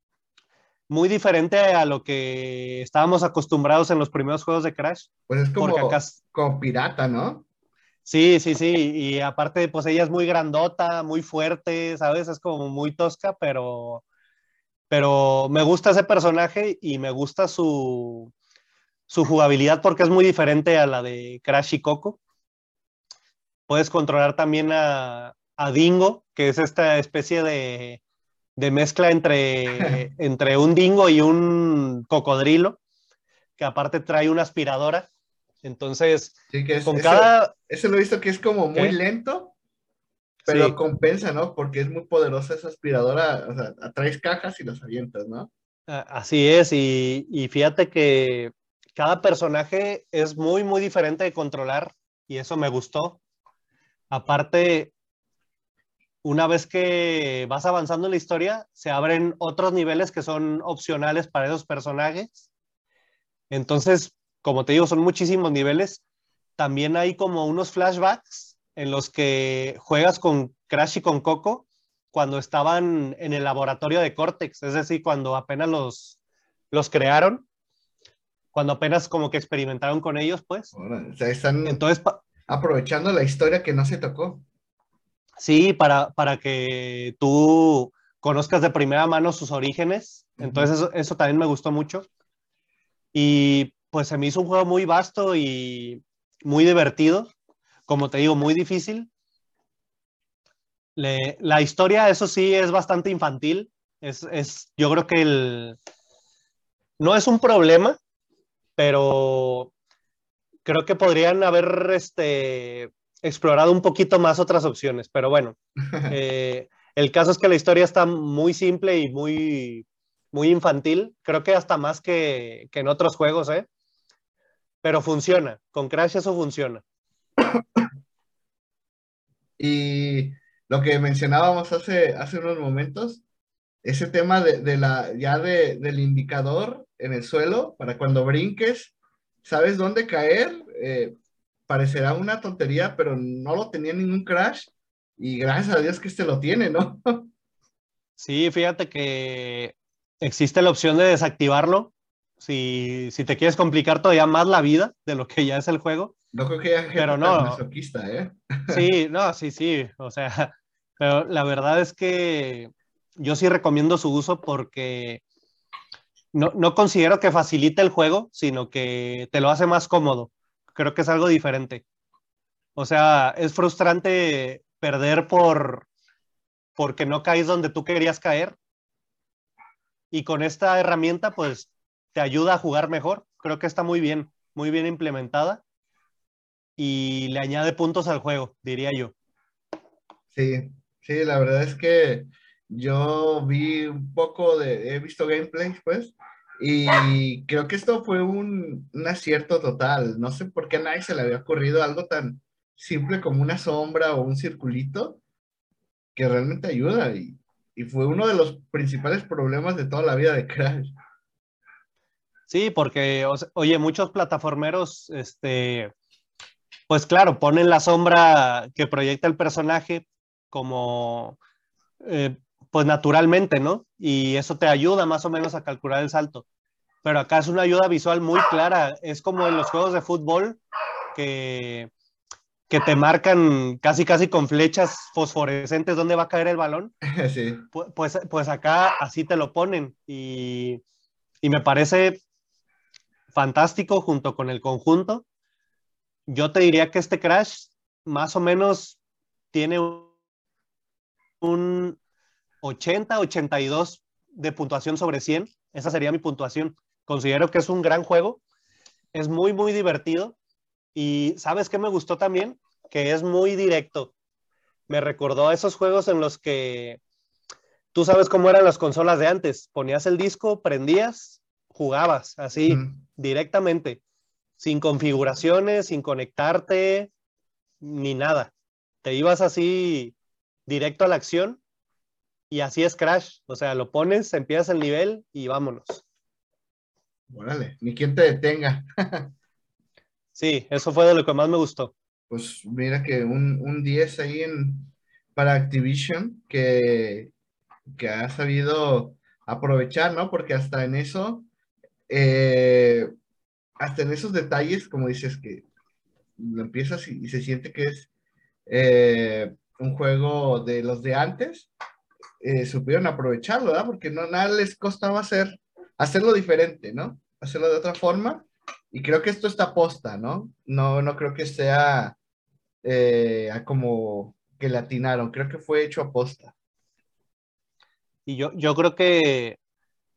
muy diferente a lo que estábamos acostumbrados en los primeros juegos de Crash. Pues es como, pirata, ¿no? Sí, sí, sí, y aparte, pues ella es muy grandota, muy fuerte, ¿sabes? Es como muy tosca, pero, pero me gusta ese personaje y me gusta su, su jugabilidad porque es muy diferente a la de Crash y Coco. Puedes controlar también a, a Dingo, que es esta especie de, mezcla entre, entre un dingo y un cocodrilo, que aparte trae una aspiradora. Entonces, con cada... Ese lo he visto que es como muy lento, pero compensa, ¿no? Porque es muy poderosa esa aspiradora, o sea, atraes cajas y las avientas, ¿no? Así es, y, y fíjate que cada personaje es muy, muy diferente de controlar y eso me gustó. Aparte, una vez que vas avanzando en la historia, se abren otros niveles que son opcionales para esos personajes. Entonces, como te digo, son muchísimos niveles. También hay como unos flashbacks en los que juegas con Crash y con Coco cuando estaban en el laboratorio de Cortex, es decir, cuando apenas los, los crearon, cuando apenas como que experimentaron con ellos, pues. o sea, están Entonces, aprovechando la historia que no se tocó. Sí, para, para que tú conozcas de primera mano sus orígenes. Entonces eso, también me gustó mucho. Y pues se me hizo un juego muy vasto y muy divertido. Como te digo, muy difícil. la historia, eso sí, es bastante infantil. Es, es, yo creo que el, no es un problema, pero creo que podrían haber este, explorado un poquito más otras opciones, pero bueno, eh, el caso es que la historia está muy simple y muy, muy infantil, creo que hasta más que, que en otros juegos, ¿eh? Pero funciona, con Crash eso funciona. Y lo que mencionábamos hace, hace unos momentos, ese tema de, de la, ya de, del indicador en el suelo, para cuando brinques, sabes dónde caer, eh, parecerá una tontería, pero no lo tenía ningún crash y gracias a Dios que este lo tiene, ¿no? Sí, fíjate que existe la opción de desactivarlo si, si te quieres complicar todavía más la vida de lo que ya es el juego. No creo que haya pero no. ¿eh? Sí, no, sí, sí. O sea, pero la verdad es que yo sí recomiendo su uso porque no, no considero que facilite el juego, sino que te lo hace más cómodo creo que es algo diferente. O sea, es frustrante perder por porque no caes donde tú querías caer. Y con esta herramienta, pues te ayuda a jugar mejor. Creo que está muy bien, muy bien implementada. Y le añade puntos al juego, diría yo. Sí, sí, la verdad es que yo vi un poco de, he visto gameplays, pues, y creo que esto fue un, acierto total. No sé por qué a nadie se le había ocurrido algo tan simple como una sombra o un circulito que realmente ayuda. Y, fue uno de los principales problemas de toda la vida de Crash. Sí, porque, oye, muchos plataformeros, este, pues claro, ponen la sombra que proyecta el personaje como eh, pues naturalmente, ¿no? Y eso te ayuda más o menos a calcular el salto. Pero acá es una ayuda visual muy clara. Es como en los juegos de fútbol que, que te marcan casi casi con flechas fosforescentes dónde va a caer el balón. Sí. Pues, pues acá así te lo ponen. Y, y me parece fantástico junto con el conjunto. Yo te diría que este Crash más o menos tiene un 80, 82 de puntuación sobre 100. Esa sería mi puntuación. Considero que es un gran juego. Es muy, muy divertido. Y ¿sabes qué me gustó también? Que es muy directo. Me recordó a esos juegos en los que tú sabes cómo eran las consolas de antes. Ponías el disco, prendías, jugabas así directamente, sin configuraciones, sin conectarte, ni nada. Te ibas así directo a la acción y así es Crash. O sea, lo pones, empiezas el nivel y vámonos. Órale, ni quien te detenga. sí, eso fue de lo que más me gustó. Pues mira que un, un 10 ahí en, para Activision que, que ha sabido aprovechar, ¿no? Porque hasta en eso, eh, hasta en esos detalles, como dices, que lo empiezas y, se siente que es eh, un juego de los de antes, eh, supieron aprovecharlo, ¿verdad? Porque no nada les costaba hacer, hacerlo diferente, ¿no? Hacerlo de otra forma. Y creo que esto está posta, ¿no? No, no creo que sea eh, como que latinaron, creo que fue hecho a posta. Y yo, yo creo que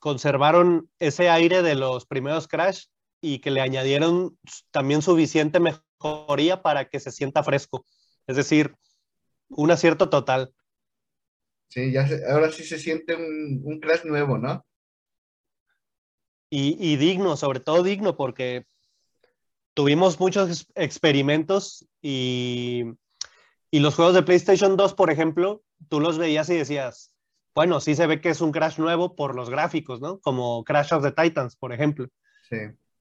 conservaron ese aire de los primeros Crash y que le añadieron también suficiente mejoría para que se sienta fresco. Es decir, un acierto total. Sí, ya ahora sí se siente un, Crash nuevo, ¿no? y, digno, sobre todo digno, porque tuvimos muchos experimentos y, y los juegos de PlayStation 2, por ejemplo, tú los veías y decías, bueno, sí se ve que es un Crash nuevo por los gráficos, ¿no? Como Crash of the Titans, por ejemplo. Sí.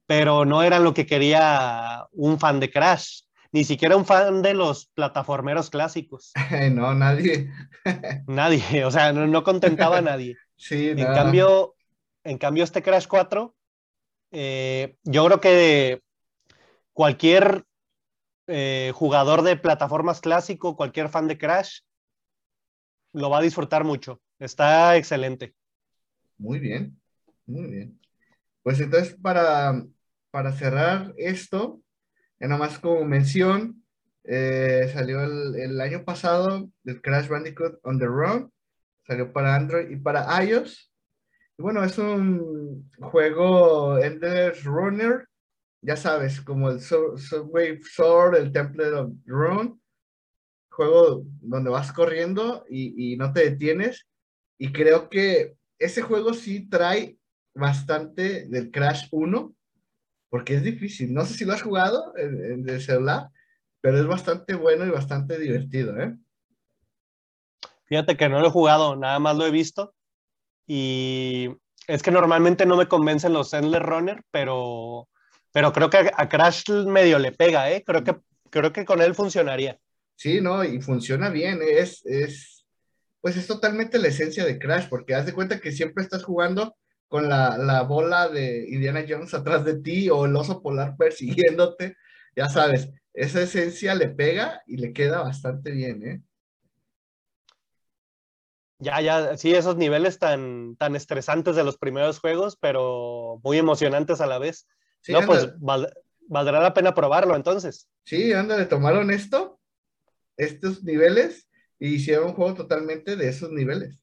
Pero no era lo que quería un fan de Crash, ni siquiera un fan de los plataformeros clásicos. no, nadie. nadie, o sea, no, contentaba a nadie. Sí, en cambio, en cambio, este Crash 4, eh, yo creo que cualquier eh, jugador de plataformas clásico, cualquier fan de Crash, lo va a disfrutar mucho. Está excelente. Muy bien, muy bien. Pues entonces, para, para cerrar esto, nada más como mención, eh, salió el, el, año pasado el Crash Bandicoot on the Run, salió para Android y para iOS. Y bueno, es un juego Endless Runner, ya sabes, como el Subway Sword, el Temple of Run, juego donde vas corriendo y, y no te detienes. Y creo que ese juego sí trae bastante del Crash 1, porque es difícil. No sé si lo has jugado en, el celular, pero es bastante bueno y bastante divertido, ¿eh? Fíjate que no lo he jugado, nada más lo he visto. Y es que normalmente no me convencen los Endless Runner, pero, pero creo que a Crash medio le pega, ¿eh? Creo que, creo que con él funcionaría. Sí, no, y funciona bien. Es, es, pues es totalmente la esencia de Crash, porque haz de cuenta que siempre estás jugando con la, la bola de Indiana Jones atrás de ti o el oso polar persiguiéndote. Ya sabes, esa esencia le pega y le queda bastante bien, ¿eh? Ya, ya, sí, esos niveles tan, tan estresantes de los primeros juegos, pero muy emocionantes a la vez. no, pues valdrá la pena probarlo entonces. Sí, ándale, tomaron esto, estos niveles, y hicieron un juego totalmente de esos niveles.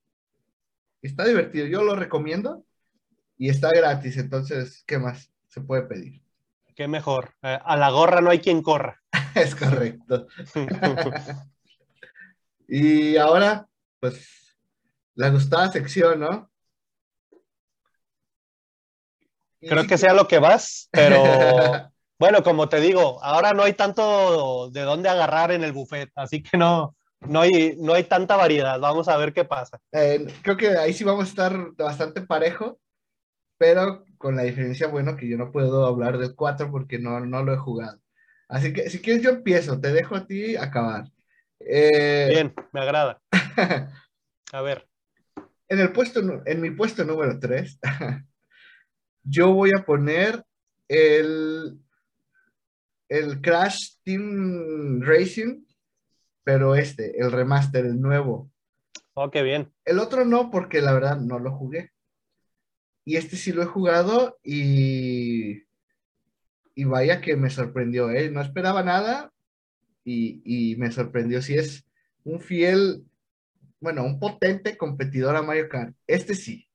Está divertido, yo lo recomiendo y está gratis, entonces, ¿qué más se puede pedir? Qué mejor. Eh, a la gorra no hay quien corra. es correcto. y ahora, pues la gustada sección, ¿no? Creo que sea lo que vas, pero bueno, como te digo, ahora no hay tanto de dónde agarrar en el buffet, así que no, no, hay, no hay tanta variedad. Vamos a ver qué pasa. Eh, creo que ahí sí vamos a estar bastante parejo, pero con la diferencia, bueno, que yo no puedo hablar del 4 porque no, no lo he jugado. Así que si quieres yo empiezo, te dejo a ti acabar. Eh, Bien, me agrada. a ver. En, el puesto, en mi puesto número 3, yo voy a poner el, el Crash Team Racing, pero este, el remaster, el nuevo. Oh, qué bien. El otro no, porque la verdad no lo jugué. Y este sí lo he jugado y, y vaya que me sorprendió, ¿eh? No esperaba nada y, y me sorprendió. Si es un fiel bueno, un potente competidor a Mario Kart. Este sí.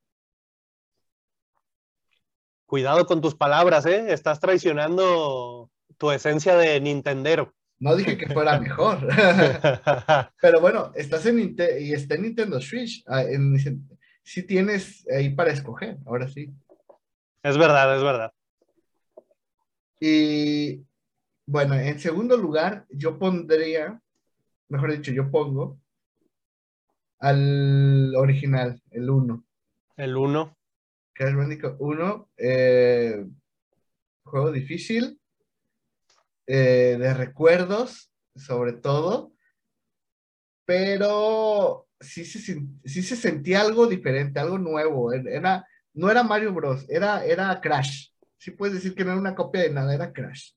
Cuidado con tus palabras, ¿eh? Estás traicionando tu esencia de Nintendero. No dije que fuera mejor. Pero bueno, estás en y está en Nintendo Switch. Ah, sí tienes ahí para escoger, ahora sí. Es verdad, es verdad. Y bueno, en segundo lugar, yo pondría, mejor dicho, yo pongo al original, el 1. El 1. Crash Bandicoot 1. Eh, juego difícil. Eh, de recuerdos, sobre todo. Pero sí se, sí se sentía algo diferente, algo nuevo. Era, no era Mario Bros, era, era Crash. Sí puedes decir que no era una copia de nada, era Crash.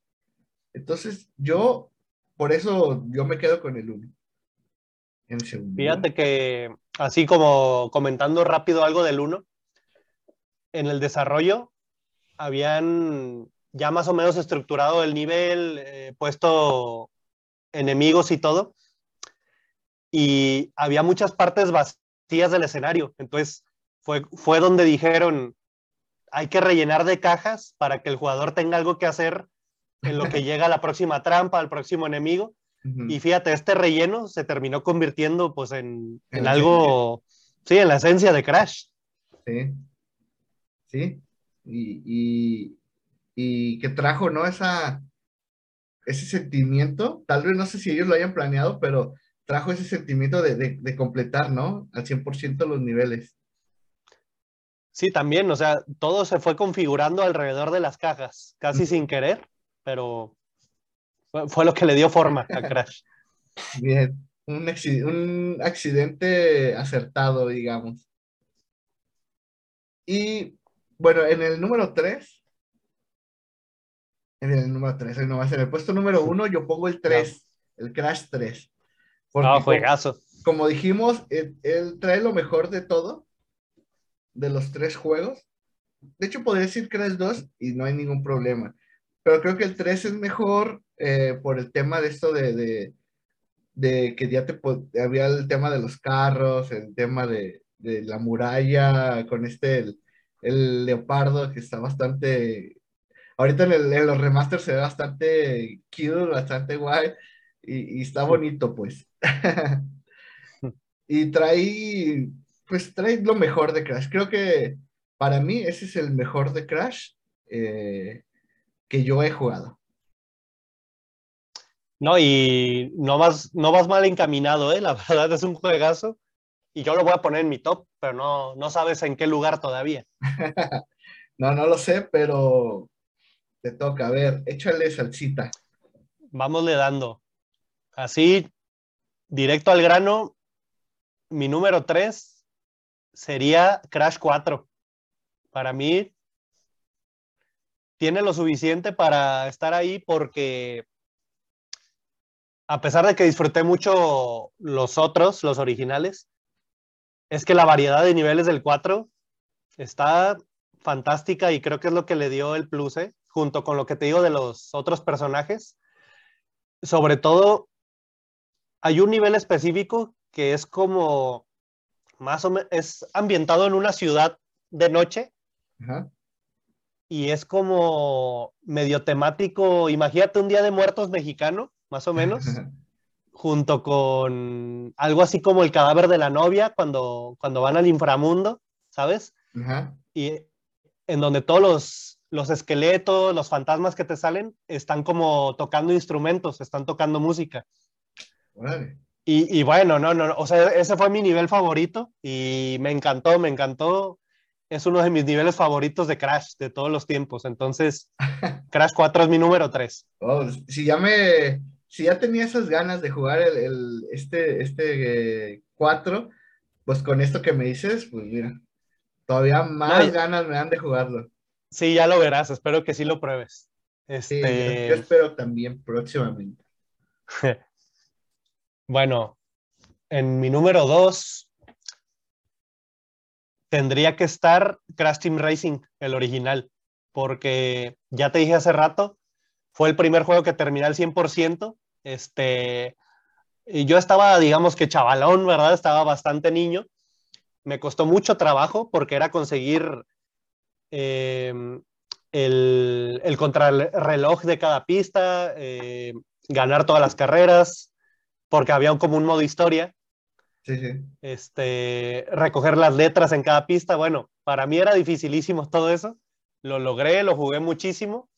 Entonces, yo, por eso yo me quedo con el 1. Fíjate que, así como comentando rápido algo del 1, en el desarrollo habían ya más o menos estructurado el nivel, eh, puesto enemigos y todo, y había muchas partes vacías del escenario. Entonces fue, fue donde dijeron, hay que rellenar de cajas para que el jugador tenga algo que hacer en lo que llega a la próxima trampa, al próximo enemigo. Y fíjate, este relleno se terminó convirtiendo pues en, algo, sí, en la esencia de Crash. Sí, sí, y, y, que trajo, ¿no? Esa, ese sentimiento, tal vez no sé si ellos lo hayan planeado, pero trajo ese sentimiento de, de completar, ¿no? Al 100% los niveles. Sí, también, o sea, todo se fue configurando alrededor de las cajas, casi sin querer, pero fue, lo que le dio forma a Crash. Bien, un, un accidente acertado, digamos. Y bueno, en el número 3, en el número 3, no va a ser el puesto número 1, yo pongo el 3, el Crash 3. Porque ah, juegazo. Como, dijimos, él trae lo mejor de todo de los tres juegos. De hecho, podría decir Crash 2 y no hay ningún problema. Pero creo que el 3 es mejor eh, por el tema de esto de, de, que ya te había el tema de los carros, el tema de, de la muralla, con este, el, leopardo que está bastante... Ahorita en, los remasters se ve bastante cute, bastante guay y, y está bonito, pues. y trae pues trae lo mejor de Crash. Creo que para mí ese es el mejor de Crash eh, que yo he jugado. No, y no vas, no vas mal encaminado, ¿eh? La verdad es un juegazo. Y yo lo voy a poner en mi top, pero no, no sabes en qué lugar todavía. no, no lo sé, pero toca. A ver, échale salsita. Vámosle dando. Así, directo al grano, mi número 3 sería Crash 4. Para mí, tiene lo suficiente para estar ahí porque a pesar de que disfruté mucho los otros, los originales, es que la variedad de niveles del 4 está fantástica y creo que es lo que le dio el plus, ¿eh? Junto con lo que te digo de los otros personajes. Sobre todo, hay un nivel específico que es como más o menos, es ambientado en una ciudad de noche. Y es como medio temático, imagínate un Día de Muertos mexicano, más o menos, junto con algo así como el cadáver de la novia cuando, cuando van al inframundo, ¿sabes? Y en donde todos los, los esqueletos, los fantasmas que te salen, están como tocando instrumentos, están tocando música. Y, bueno, no, no, o sea, ese fue mi nivel favorito y me encantó, me encantó. Es uno de mis niveles favoritos de Crash de todos los tiempos. Entonces, Crash 4 es mi número 3. si ya me, si ya tenía esas ganas de jugar el, este, este 4, pues con esto que me dices, pues mira, todavía más ganas me dan de jugarlo. Sí, ya lo verás, espero que sí lo pruebes. Este... Sí, yo espero también próximamente. Bueno, en mi número dos tendría que estar Crash Team Racing, el original, porque ya te dije hace rato, fue el primer juego que terminé al 100%. Este, y yo estaba, digamos que chavalón, ¿verdad? Estaba bastante niño. Me costó mucho trabajo porque era conseguir em, el, el contrarreloj de cada pista, eh, ganar todas las carreras, porque había como un modo historia. Sí, sí. Este, recoger las letras en cada pista. Bueno, para mí era dificilísimo todo eso. Lo logré, lo jugué muchísimo.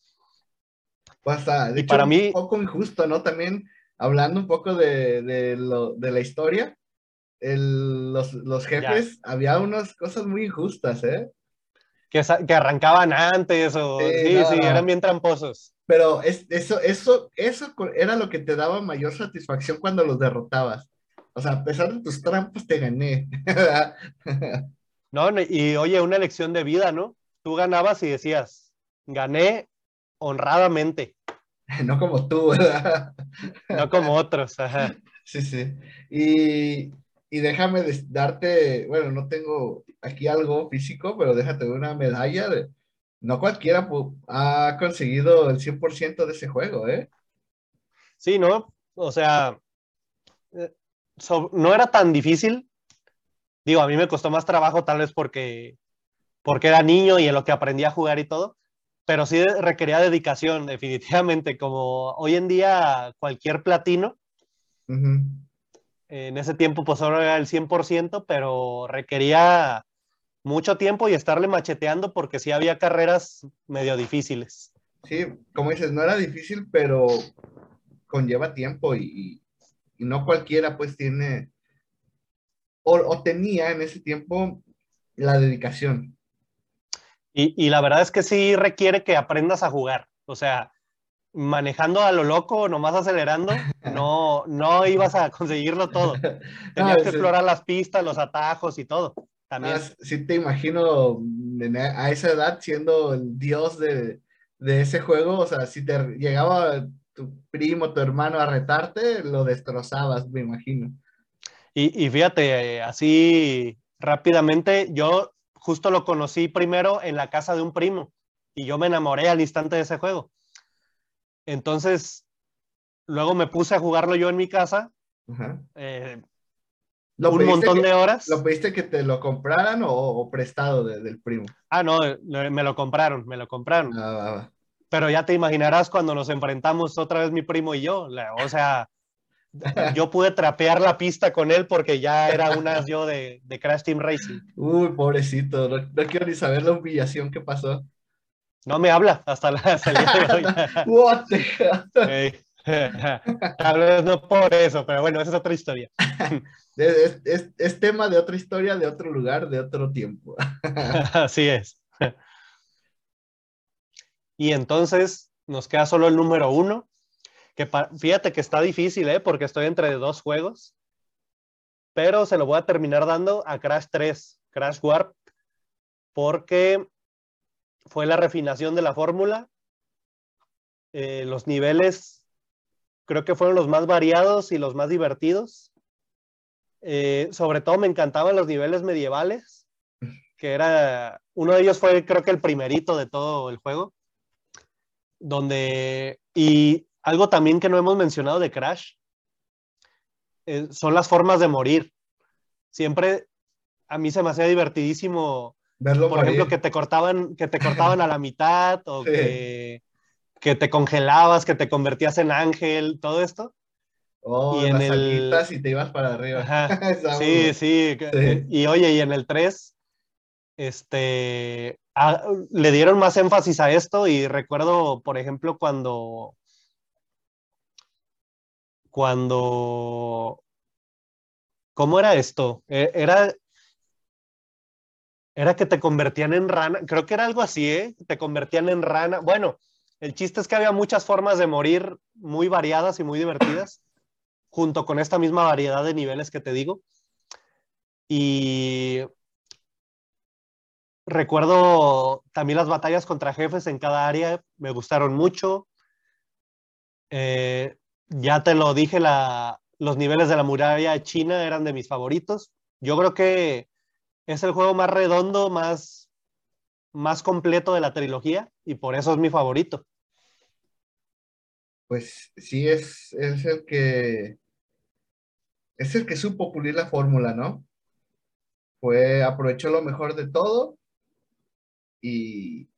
Pues, de y para mí... Un poco injusto, ¿no? También hablando un poco de, de, lo, de la historia, el, los, los, jefes, había unas cosas muy injustas, ¿eh? Que, que arrancaban antes o... Sí, sí, eran bien tramposos. Pero es, eso, eso, eso era lo que te daba mayor satisfacción cuando los derrotabas. O sea, a pesar de tus trampas, te gané. no, y oye, una lección de vida, ¿no? Tú ganabas y decías, gané honradamente. No como tú, ¿verdad? No como otros, ajá. Sí, sí. Y, y déjame darte, bueno, no tengo aquí algo físico, pero déjate una medalla de, no cualquiera ha conseguido el 100% de ese juego, ¿eh? Sí, ¿no? O sea, eh, no era tan difícil. Digo, a mí me costó más trabajo tal vez porque, porque era niño y en lo que aprendí a jugar y todo, pero sí requería dedicación, definitivamente, como hoy en día cualquier platino. En ese tiempo pues solo era el 100%, pero requería mucho tiempo y estarle macheteando porque sí había carreras medio difíciles. Sí, como dices, no era difícil, pero conlleva tiempo y, y no cualquiera pues tiene o, o, tenía en ese tiempo la dedicación. Y, y, la verdad es que sí requiere que aprendas a jugar. O sea, manejando a lo loco, nomás acelerando, no, no ibas a conseguirlo todo. Tenías que explorar las pistas, los atajos y todo. También. Ah, sí te imagino a esa edad siendo el dios de, de ese juego, o sea, si te llegaba tu primo, tu hermano a retarte, lo destrozabas, me imagino. Y, y fíjate, así rápidamente, yo justo lo conocí primero en la casa de un primo y yo me enamoré al instante de ese juego. Entonces, luego me puse a jugarlo yo en mi casa. Eh, un montón de horas. ¿Lo pediste que te lo compraran o, prestado del primo? Ah, no, me lo compraron, me lo compraron. Ah, pero ya te imaginarás cuando nos enfrentamos otra vez mi primo y yo. O sea, yo pude trapear la pista con él porque ya era una yo de, de Crash Team Racing. Uy, pobrecito, no, quiero ni saber la humillación que pasó. No me habla hasta la salida de hoy. What Tal vez no por eso, pero bueno, esa es otra historia. Es, es, es, tema de otra historia, de otro lugar, de otro tiempo. Así es. Y entonces nos queda solo el número uno, que fíjate que está difícil, ¿eh? porque estoy entre dos juegos, pero se lo voy a terminar dando a Crash 3, Crash Warp, porque fue la refinación de la fórmula. Eh, los niveles creo que fueron los más variados y los más divertidos. Eh, sobre todo me encantaban los niveles medievales, que era, uno de ellos fue creo que el primerito de todo el juego donde, y algo también que no hemos mencionado de Crash, eh, son las formas de morir. Siempre a mí se me hacía divertidísimo, Verlo por ejemplo, que te cortaban, que te cortaban a la mitad o que, que, te congelabas, que te convertías en ángel, todo esto. Oh, y en el... y te ibas para arriba. sí, sí, sí. Y oye, y en el 3, este, le dieron más énfasis a esto y recuerdo, por ejemplo, cuando, cuando, ¿cómo era esto? E, era, era que te convertían en rana, creo que era algo así, ¿eh? Te convertían en rana. Bueno, el chiste es que había muchas formas de morir muy variadas y muy divertidas, junto con esta misma variedad de niveles que te digo. Y Recuerdo también las batallas contra jefes en cada área, me gustaron mucho. Eh, ya te lo dije, los niveles de la muralla china eran de mis favoritos. Yo creo que es el juego más redondo, más, más completo de la trilogía y por eso es mi favorito. Pues sí, es, es el que es el que supo pulir la fórmula, ¿no? Fue, aprovechó lo mejor de todo y,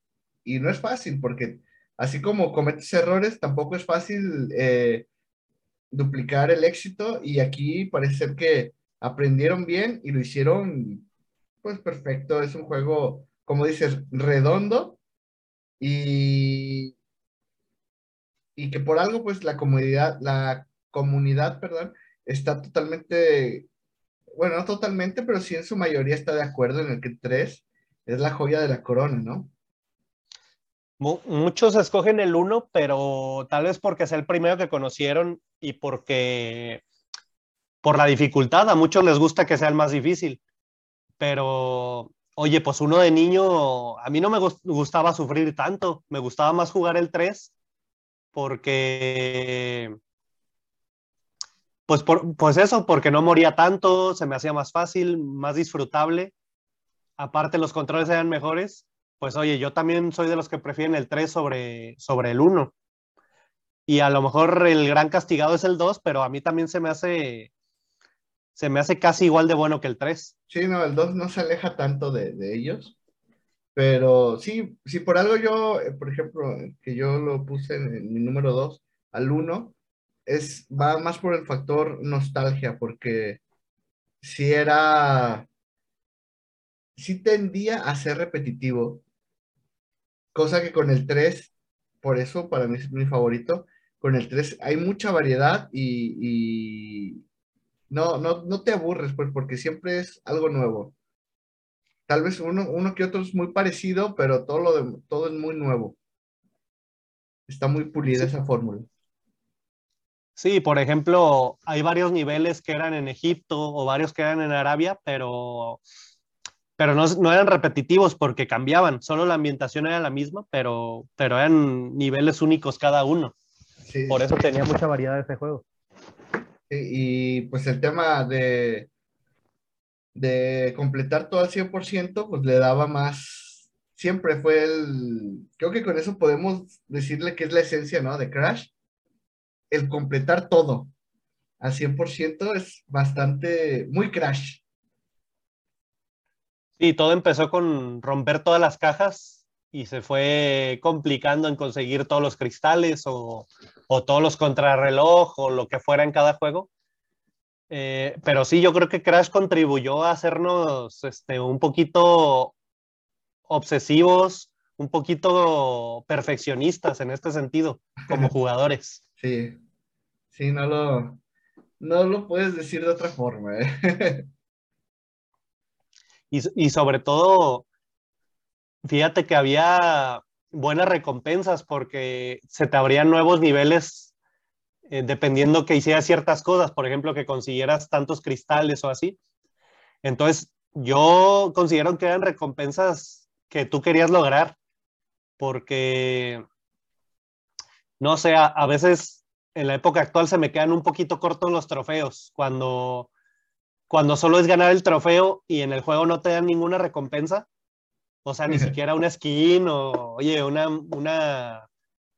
no es fácil porque así como cometes errores, tampoco es fácil eh, duplicar el éxito y aquí parece ser que aprendieron bien y lo hicieron pues perfecto. Es un juego, como dices, redondo y, y que por algo pues la comunidad, la comunidad, perdón, está totalmente, bueno, no totalmente, pero sí en su mayoría está de acuerdo en el que tres es la joya de la corona, ¿no? Muchos escogen el uno, pero tal vez porque es el primero que conocieron y porque por la dificultad, a muchos les gusta que sea el más difícil. Pero, oye, pues uno de niño, a mí no me gustaba sufrir tanto, me gustaba más jugar el 3 porque, pues, pues eso, porque no moría tanto, se me hacía más fácil, más disfrutable aparte los controles sean mejores, pues oye, yo también soy de los que prefieren el 3 sobre, sobre el 1. Y a lo mejor el gran castigado es el 2, pero a mí también se me hace se me hace casi igual de bueno que el 3. Sí, no, el 2 no se aleja tanto de, ellos. Pero sí, si por algo yo, eh, por ejemplo, que yo lo puse en, mi número 2 al 1, es, va más por el factor nostalgia, porque si era sí tendía a ser repetitivo, cosa que con el 3, por eso para mí es mi favorito, con el 3 hay mucha variedad y, no, no, no te aburres, pues, porque siempre es algo nuevo. Tal vez uno, uno que otro es muy parecido, pero todo, lo de, todo es muy nuevo. Está muy pulida esa fórmula. Sí, por ejemplo, hay varios niveles que eran en Egipto o varios que eran en Arabia, pero, pero no, no eran repetitivos porque cambiaban, solo la ambientación era la misma, pero, pero eran niveles únicos cada uno. por eso tenía mucha variedad ese juego. Y pues el tema de, de completar todo al 100%, pues le daba más, siempre fue el, creo que con eso podemos decirle que es la esencia, ¿no? De Crash, el completar todo al 100% es bastante, muy Crash. Sí, todo empezó con romper todas las cajas y se fue complicando en conseguir todos los cristales o, o todos los contrarreloj o lo que fuera en cada juego. Eh, pero sí, yo creo que Crash contribuyó a hacernos este, un poquito obsesivos, un poquito perfeccionistas en este sentido, como jugadores. Sí, sí, no lo, no lo puedes decir de otra forma. ¿eh? y, y sobre todo, fíjate que había buenas recompensas porque se te abrían nuevos niveles eh, dependiendo que hicieras ciertas cosas, por ejemplo, que consiguieras tantos cristales o así. Entonces, yo considero que eran recompensas que tú querías lograr, porque, no sé, a, veces en la época actual se me quedan un poquito cortos los trofeos, cuando, cuando solo es ganar el trofeo y en el juego no te dan ninguna recompensa, o sea, ni siquiera una skin o, oye, una, una,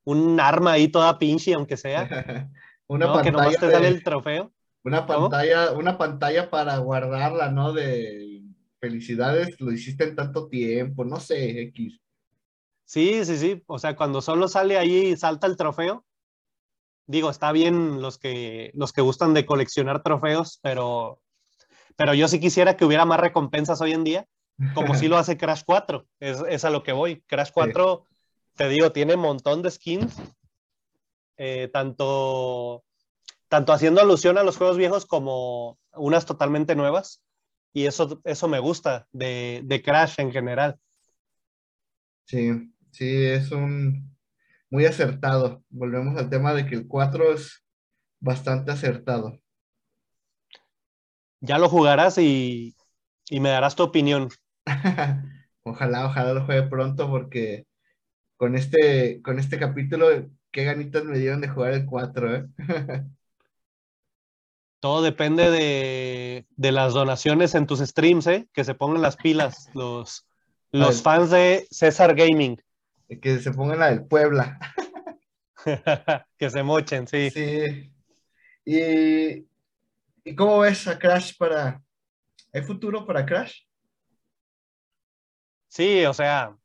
un arma ahí toda pinche, aunque sea. una pantalla. te sale el trofeo. Una pantalla, una pantalla para guardarla, ¿no? De felicidades, lo hiciste en tanto tiempo, no sé, X. Sí, sí, sí. O sea, cuando solo sale ahí y salta el trofeo, digo, está bien los que, los que gustan de coleccionar trofeos, pero, pero yo sí quisiera que hubiera más recompensas hoy en día, como si lo hace Crash 4. Es, a lo que voy. Crash 4, te digo, tiene un montón de skins eh, tanto, tanto haciendo alusión a los juegos viejos como unas totalmente nuevas. Y eso, eso me gusta de, de Crash en general. Sí, sí, es un muy acertado. Volvemos al tema de que el 4 es bastante acertado. Ya lo jugarás y, y me darás tu opinión. ojalá, ojalá lo juegue pronto porque con este, con este capítulo qué ganitas me dieron de jugar el 4, ¿eh? Todo depende de, las donaciones en tus streams, ¿eh? Que se pongan las pilas los, los fans de César Gaming. Que se pongan la del Puebla. que se mochen, sí. Sí. ¿Y, ¿Y cómo ves a Crash para... ¿Hay futuro para Crash? Sí, o sea,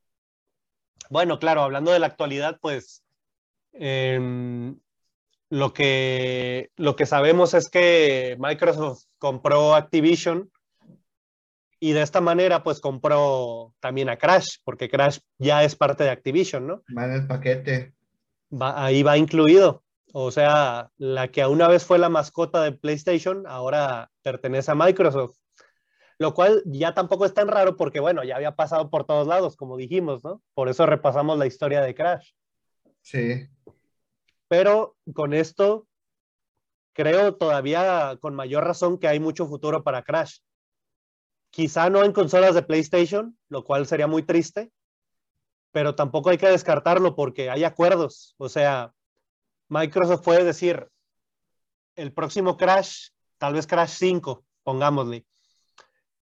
bueno, claro, hablando de la actualidad, pues Em, lo, que, lo que sabemos es que Microsoft compró Activision y de esta manera pues compró también a Crash, porque Crash ya es parte de Activision, ¿no? Va en el paquete. Va, ahí va incluido. O sea, la que una vez fue la mascota de PlayStation, ahora pertenece a Microsoft. Lo cual ya tampoco es tan raro porque, bueno, ya había pasado por todos lados, como dijimos, ¿no? Por eso repasamos la historia de Crash. Sí. Pero con esto, creo todavía con mayor razón que hay mucho futuro para Crash. Quizá no en consolas de PlayStation, lo cual sería muy triste, pero tampoco hay que descartarlo porque hay acuerdos. O sea, Microsoft puede decir, el próximo Crash, tal vez Crash 5, pongámosle,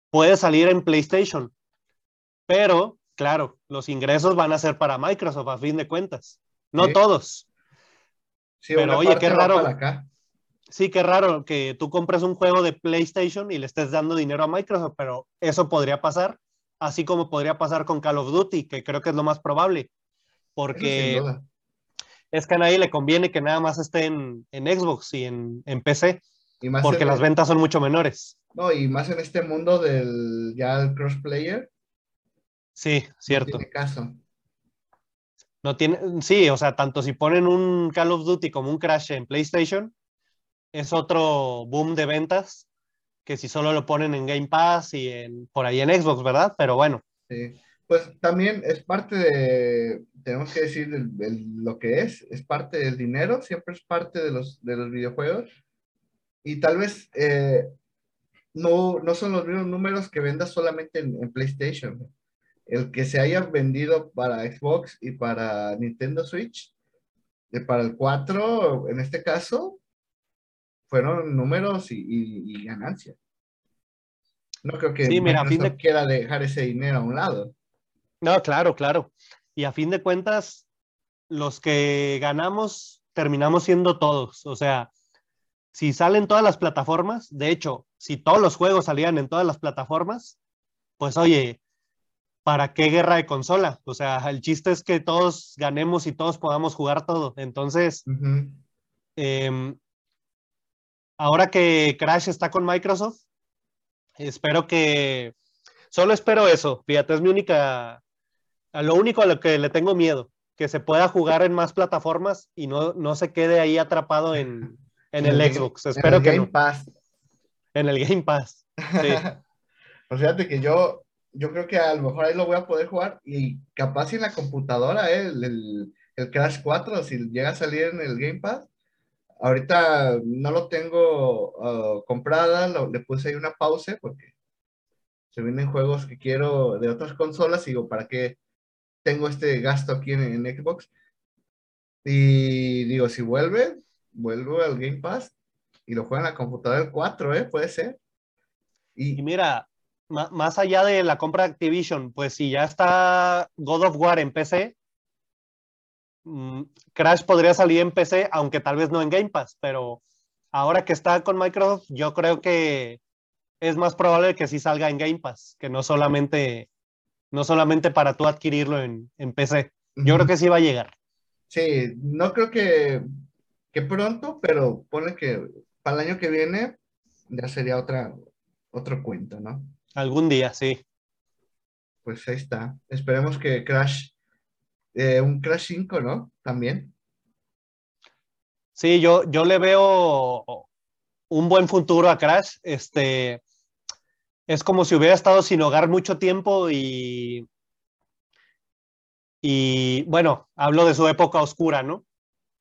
puede salir en PlayStation, pero claro, los ingresos van a ser para Microsoft a fin de cuentas. No todos, pero oye, qué raro. Sí, qué raro que tú compres un juego de PlayStation y le estés dando dinero a Microsoft, pero eso podría pasar, así como podría pasar con Call of Duty, que creo que es lo más probable, porque es que a nadie le conviene que nada más esté en, Xbox y en, PC. Y más porque en las el- ventas son mucho menores. No, y más en este mundo del ya el crossplayer. Sí, no cierto. tiene caso. No tiene, sí, o sea, tanto si ponen un Call of Duty como un Crash en PlayStation, es otro boom de ventas que si solo lo ponen en Game Pass y en, por ahí en Xbox, ¿verdad? Pero bueno, Sí. Pues también es parte de, tenemos que decir el- el- lo que es, es parte del dinero, siempre es parte de los, de los videojuegos. Y tal vez eh, no, no son los mismos números que vendas solamente en, en PlayStation. El que se haya vendido para Xbox y para Nintendo Switch, eh, para el 4, en este caso, fueron números y, y, y ganancias. No creo que Sí, mira, a fin de- quiera dejar ese dinero a un lado. no, claro, claro. Y a fin de cuentas, los que ganamos terminamos siendo todos. O sea, si salen todas las plataformas, de hecho, si todos los juegos salían en todas las plataformas, pues oye, ¿para qué guerra de consola? O sea, el chiste es que todos ganemos y todos podamos jugar todo. Entonces, eh, ahora que Crash está con Microsoft, espero que, solo espero eso, fíjate, es mi única, a lo único a lo que le tengo miedo, que se pueda jugar en más plataformas y no, no se quede ahí atrapado en, en el Game- Xbox. en Espero el que Game no, Pass. en el Game Pass. Sí. Pues fíjate que yo, yo creo que a lo mejor ahí lo voy a poder jugar y capaz en la computadora, eh, el, el- el Crash 4, si llega a salir en el Game Pass. Ahorita no lo tengo uh, comprada, lo- le puse ahí una pausa porque se vienen juegos que quiero de otras consolas y digo, ¿para qué tengo este gasto aquí en, en Xbox? Y digo, si vuelve, vuelvo al Game Pass y lo juego en la computadora el 4, ¿eh? Puede ser. Y Y, mira, más allá de la compra de Activision, pues si ya está God of War en PC, mm, Crash podría salir en PC, aunque tal vez no en Game Pass, pero ahora que está con Microsoft, yo creo que es más probable que sí salga en Game Pass, que no solamente, no solamente para tú adquirirlo en, en PC. Yo creo que sí va a llegar. Sí, no creo que, que pronto, pero pone que para el año que viene ya sería otra, otro cuento, ¿no? Algún día, sí. Pues ahí está. Esperemos que Crash, eh, un Crash 5, ¿no? También. Sí, yo, yo le veo un buen futuro a Crash. Este, es como si hubiera estado sin hogar mucho tiempo y, y bueno, hablo de su época oscura, ¿no?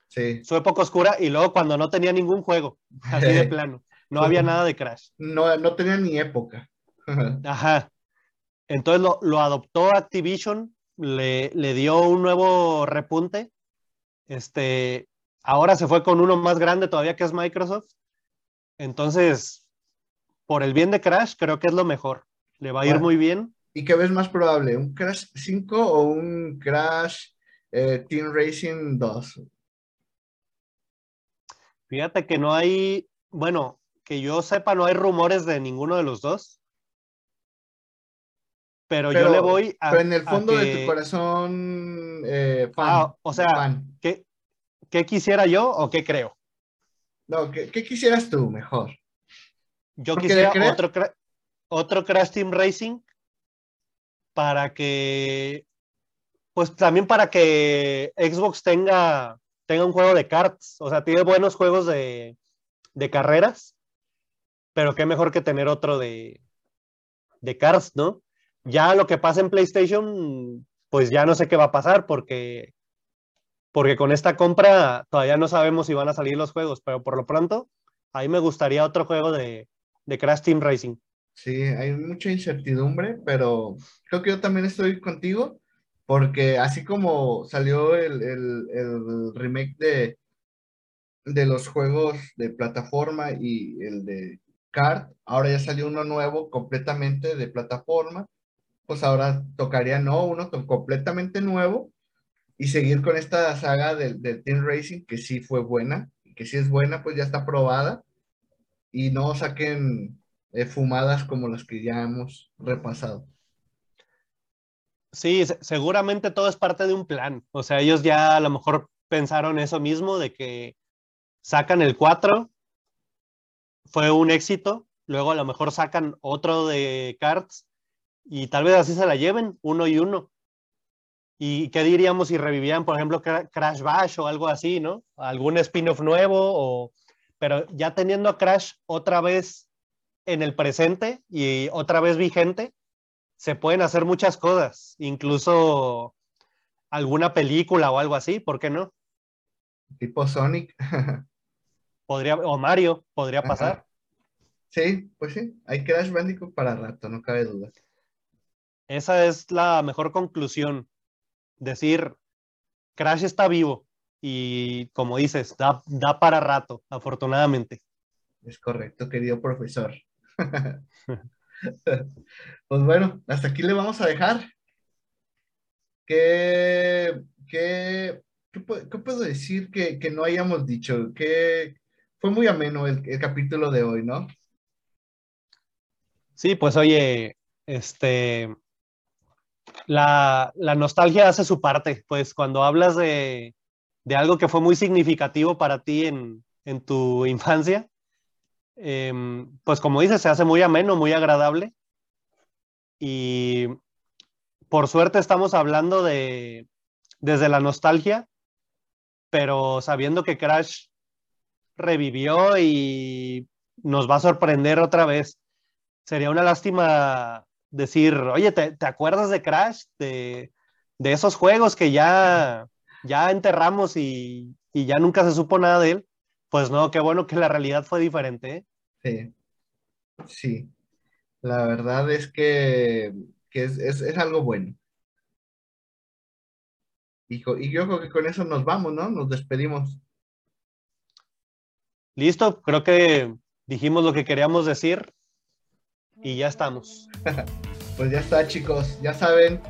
Sí. Su época oscura y luego cuando no tenía ningún juego, así de plano, no había nada de Crash. No, no tenía ni época. Ajá. Entonces lo, lo adoptó Activision, le, le dio un nuevo repunte. Este, ahora se fue con uno más grande todavía que es Microsoft. Entonces, por el bien de Crash, creo que es lo mejor. Le va a ir Bueno. muy bien. ¿Y qué ves más probable? ¿Un Crash 5 o un Crash eh, Team Racing 2? Fíjate que no hay, bueno, que yo sepa, no hay rumores de ninguno de los dos. Pero, yo le voy a. Pero en el fondo de tu corazón, eh, fan. Ah, o sea, fan. ¿qué, ¿qué quisiera yo o qué creo? No, ¿qué, qué quisieras tú mejor? Yo ¿Por qué quisiera otro, cra- otro Crash Team Racing para que, pues también para que Xbox tenga, tenga un juego de karts. O sea, tiene buenos juegos de, carreras, pero qué mejor que tener otro de, de ¿no? Ya lo que pasa en PlayStation, pues ya no sé qué va a pasar porque, porque con esta compra todavía no sabemos si van a salir los juegos, pero por lo pronto, ahí me gustaría otro juego de, de Crash Team Racing. Sí, hay mucha incertidumbre, pero creo que yo también estoy contigo, porque así como salió el, el- remake de, de los juegos de plataforma y el de kart, ahora ya salió uno nuevo completamente de plataforma, pues ahora tocaría, no, uno completamente nuevo y seguir con esta saga del, del Team Racing, que sí fue buena, que sí es buena, pues ya está probada, y no saquen eh, fumadas como las que ya hemos repasado. Sí, se- seguramente todo es parte de un plan. O sea, ellos ya a lo mejor pensaron eso mismo, de que sacan el 4, fue un éxito, luego a lo mejor sacan otro de cards y tal vez así se la lleven, uno y uno. ¿Y qué diríamos si revivían, por ejemplo, Crash Bash o algo así, ¿no? Algún spin-off nuevo, o... pero ya teniendo a Crash otra vez en el presente y otra vez vigente, se pueden hacer muchas cosas, incluso alguna película o algo así, ¿por qué no? Tipo Sonic. podría, o Mario, podría pasar. Sí, pues sí, hay Crash Bandicoot para rato, no cabe duda. Esa es la mejor conclusión. Decir, Crash está vivo y como dices, da, da para rato, afortunadamente. Es correcto, querido profesor. pues bueno, hasta aquí le vamos a dejar. ¿Qué, qué, qué, puedo decir que, que, no hayamos dicho? Que fue muy ameno el, el capítulo de hoy, ¿no? Sí, pues oye, este, la, nostalgia hace su parte, pues cuando hablas de, algo que fue muy significativo para ti en, tu infancia, em, pues como dices, se hace muy ameno, muy agradable. Y por suerte estamos hablando de desde la nostalgia, pero sabiendo que Crash revivió y nos va a sorprender otra vez. Sería una lástima decir, oye, ¿te, acuerdas de Crash? De, esos juegos que ya, ya enterramos y, ya nunca se supo nada de él. Pues no, qué bueno que la realidad fue diferente. ¿eh? Sí, sí. La verdad es que, es, algo bueno. Y, y yo creo que con eso nos vamos, ¿no? Nos despedimos. Listo, creo que dijimos lo que queríamos decir y ya estamos. pues ya está, chicos. Ya saben,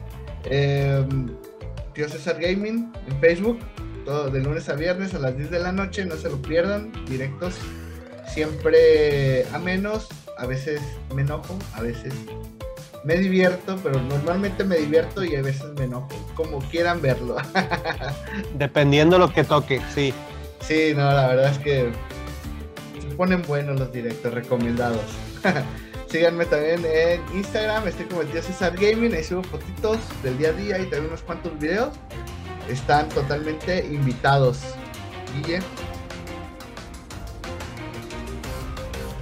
em, Tío César Gaming en Facebook, todo de lunes a viernes a las 10 de la noche. No se lo pierdan, directos. Siempre a menos, a veces me enojo, a veces me divierto, pero normalmente me divierto y a veces me enojo, como quieran verlo. Dependiendo lo que toque, sí. Sí, no, la verdad es que se ponen buenos los directos recomendados. Síganme también en Instagram, estoy como el tío César Gaming, ahí subo fotitos del día a día y también unos cuantos videos. Están totalmente invitados. Guille.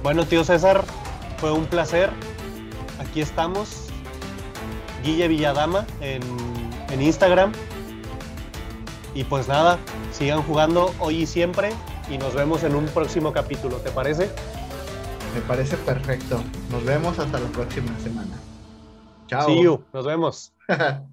Bueno, tío César, fue un placer. Aquí estamos. Guille Villadama en, en Instagram. Y pues nada, sigan jugando hoy y siempre y nos vemos en un próximo capítulo, ¿te parece? Me parece perfecto. Nos vemos hasta la próxima semana. Chao. See you. Nos vemos.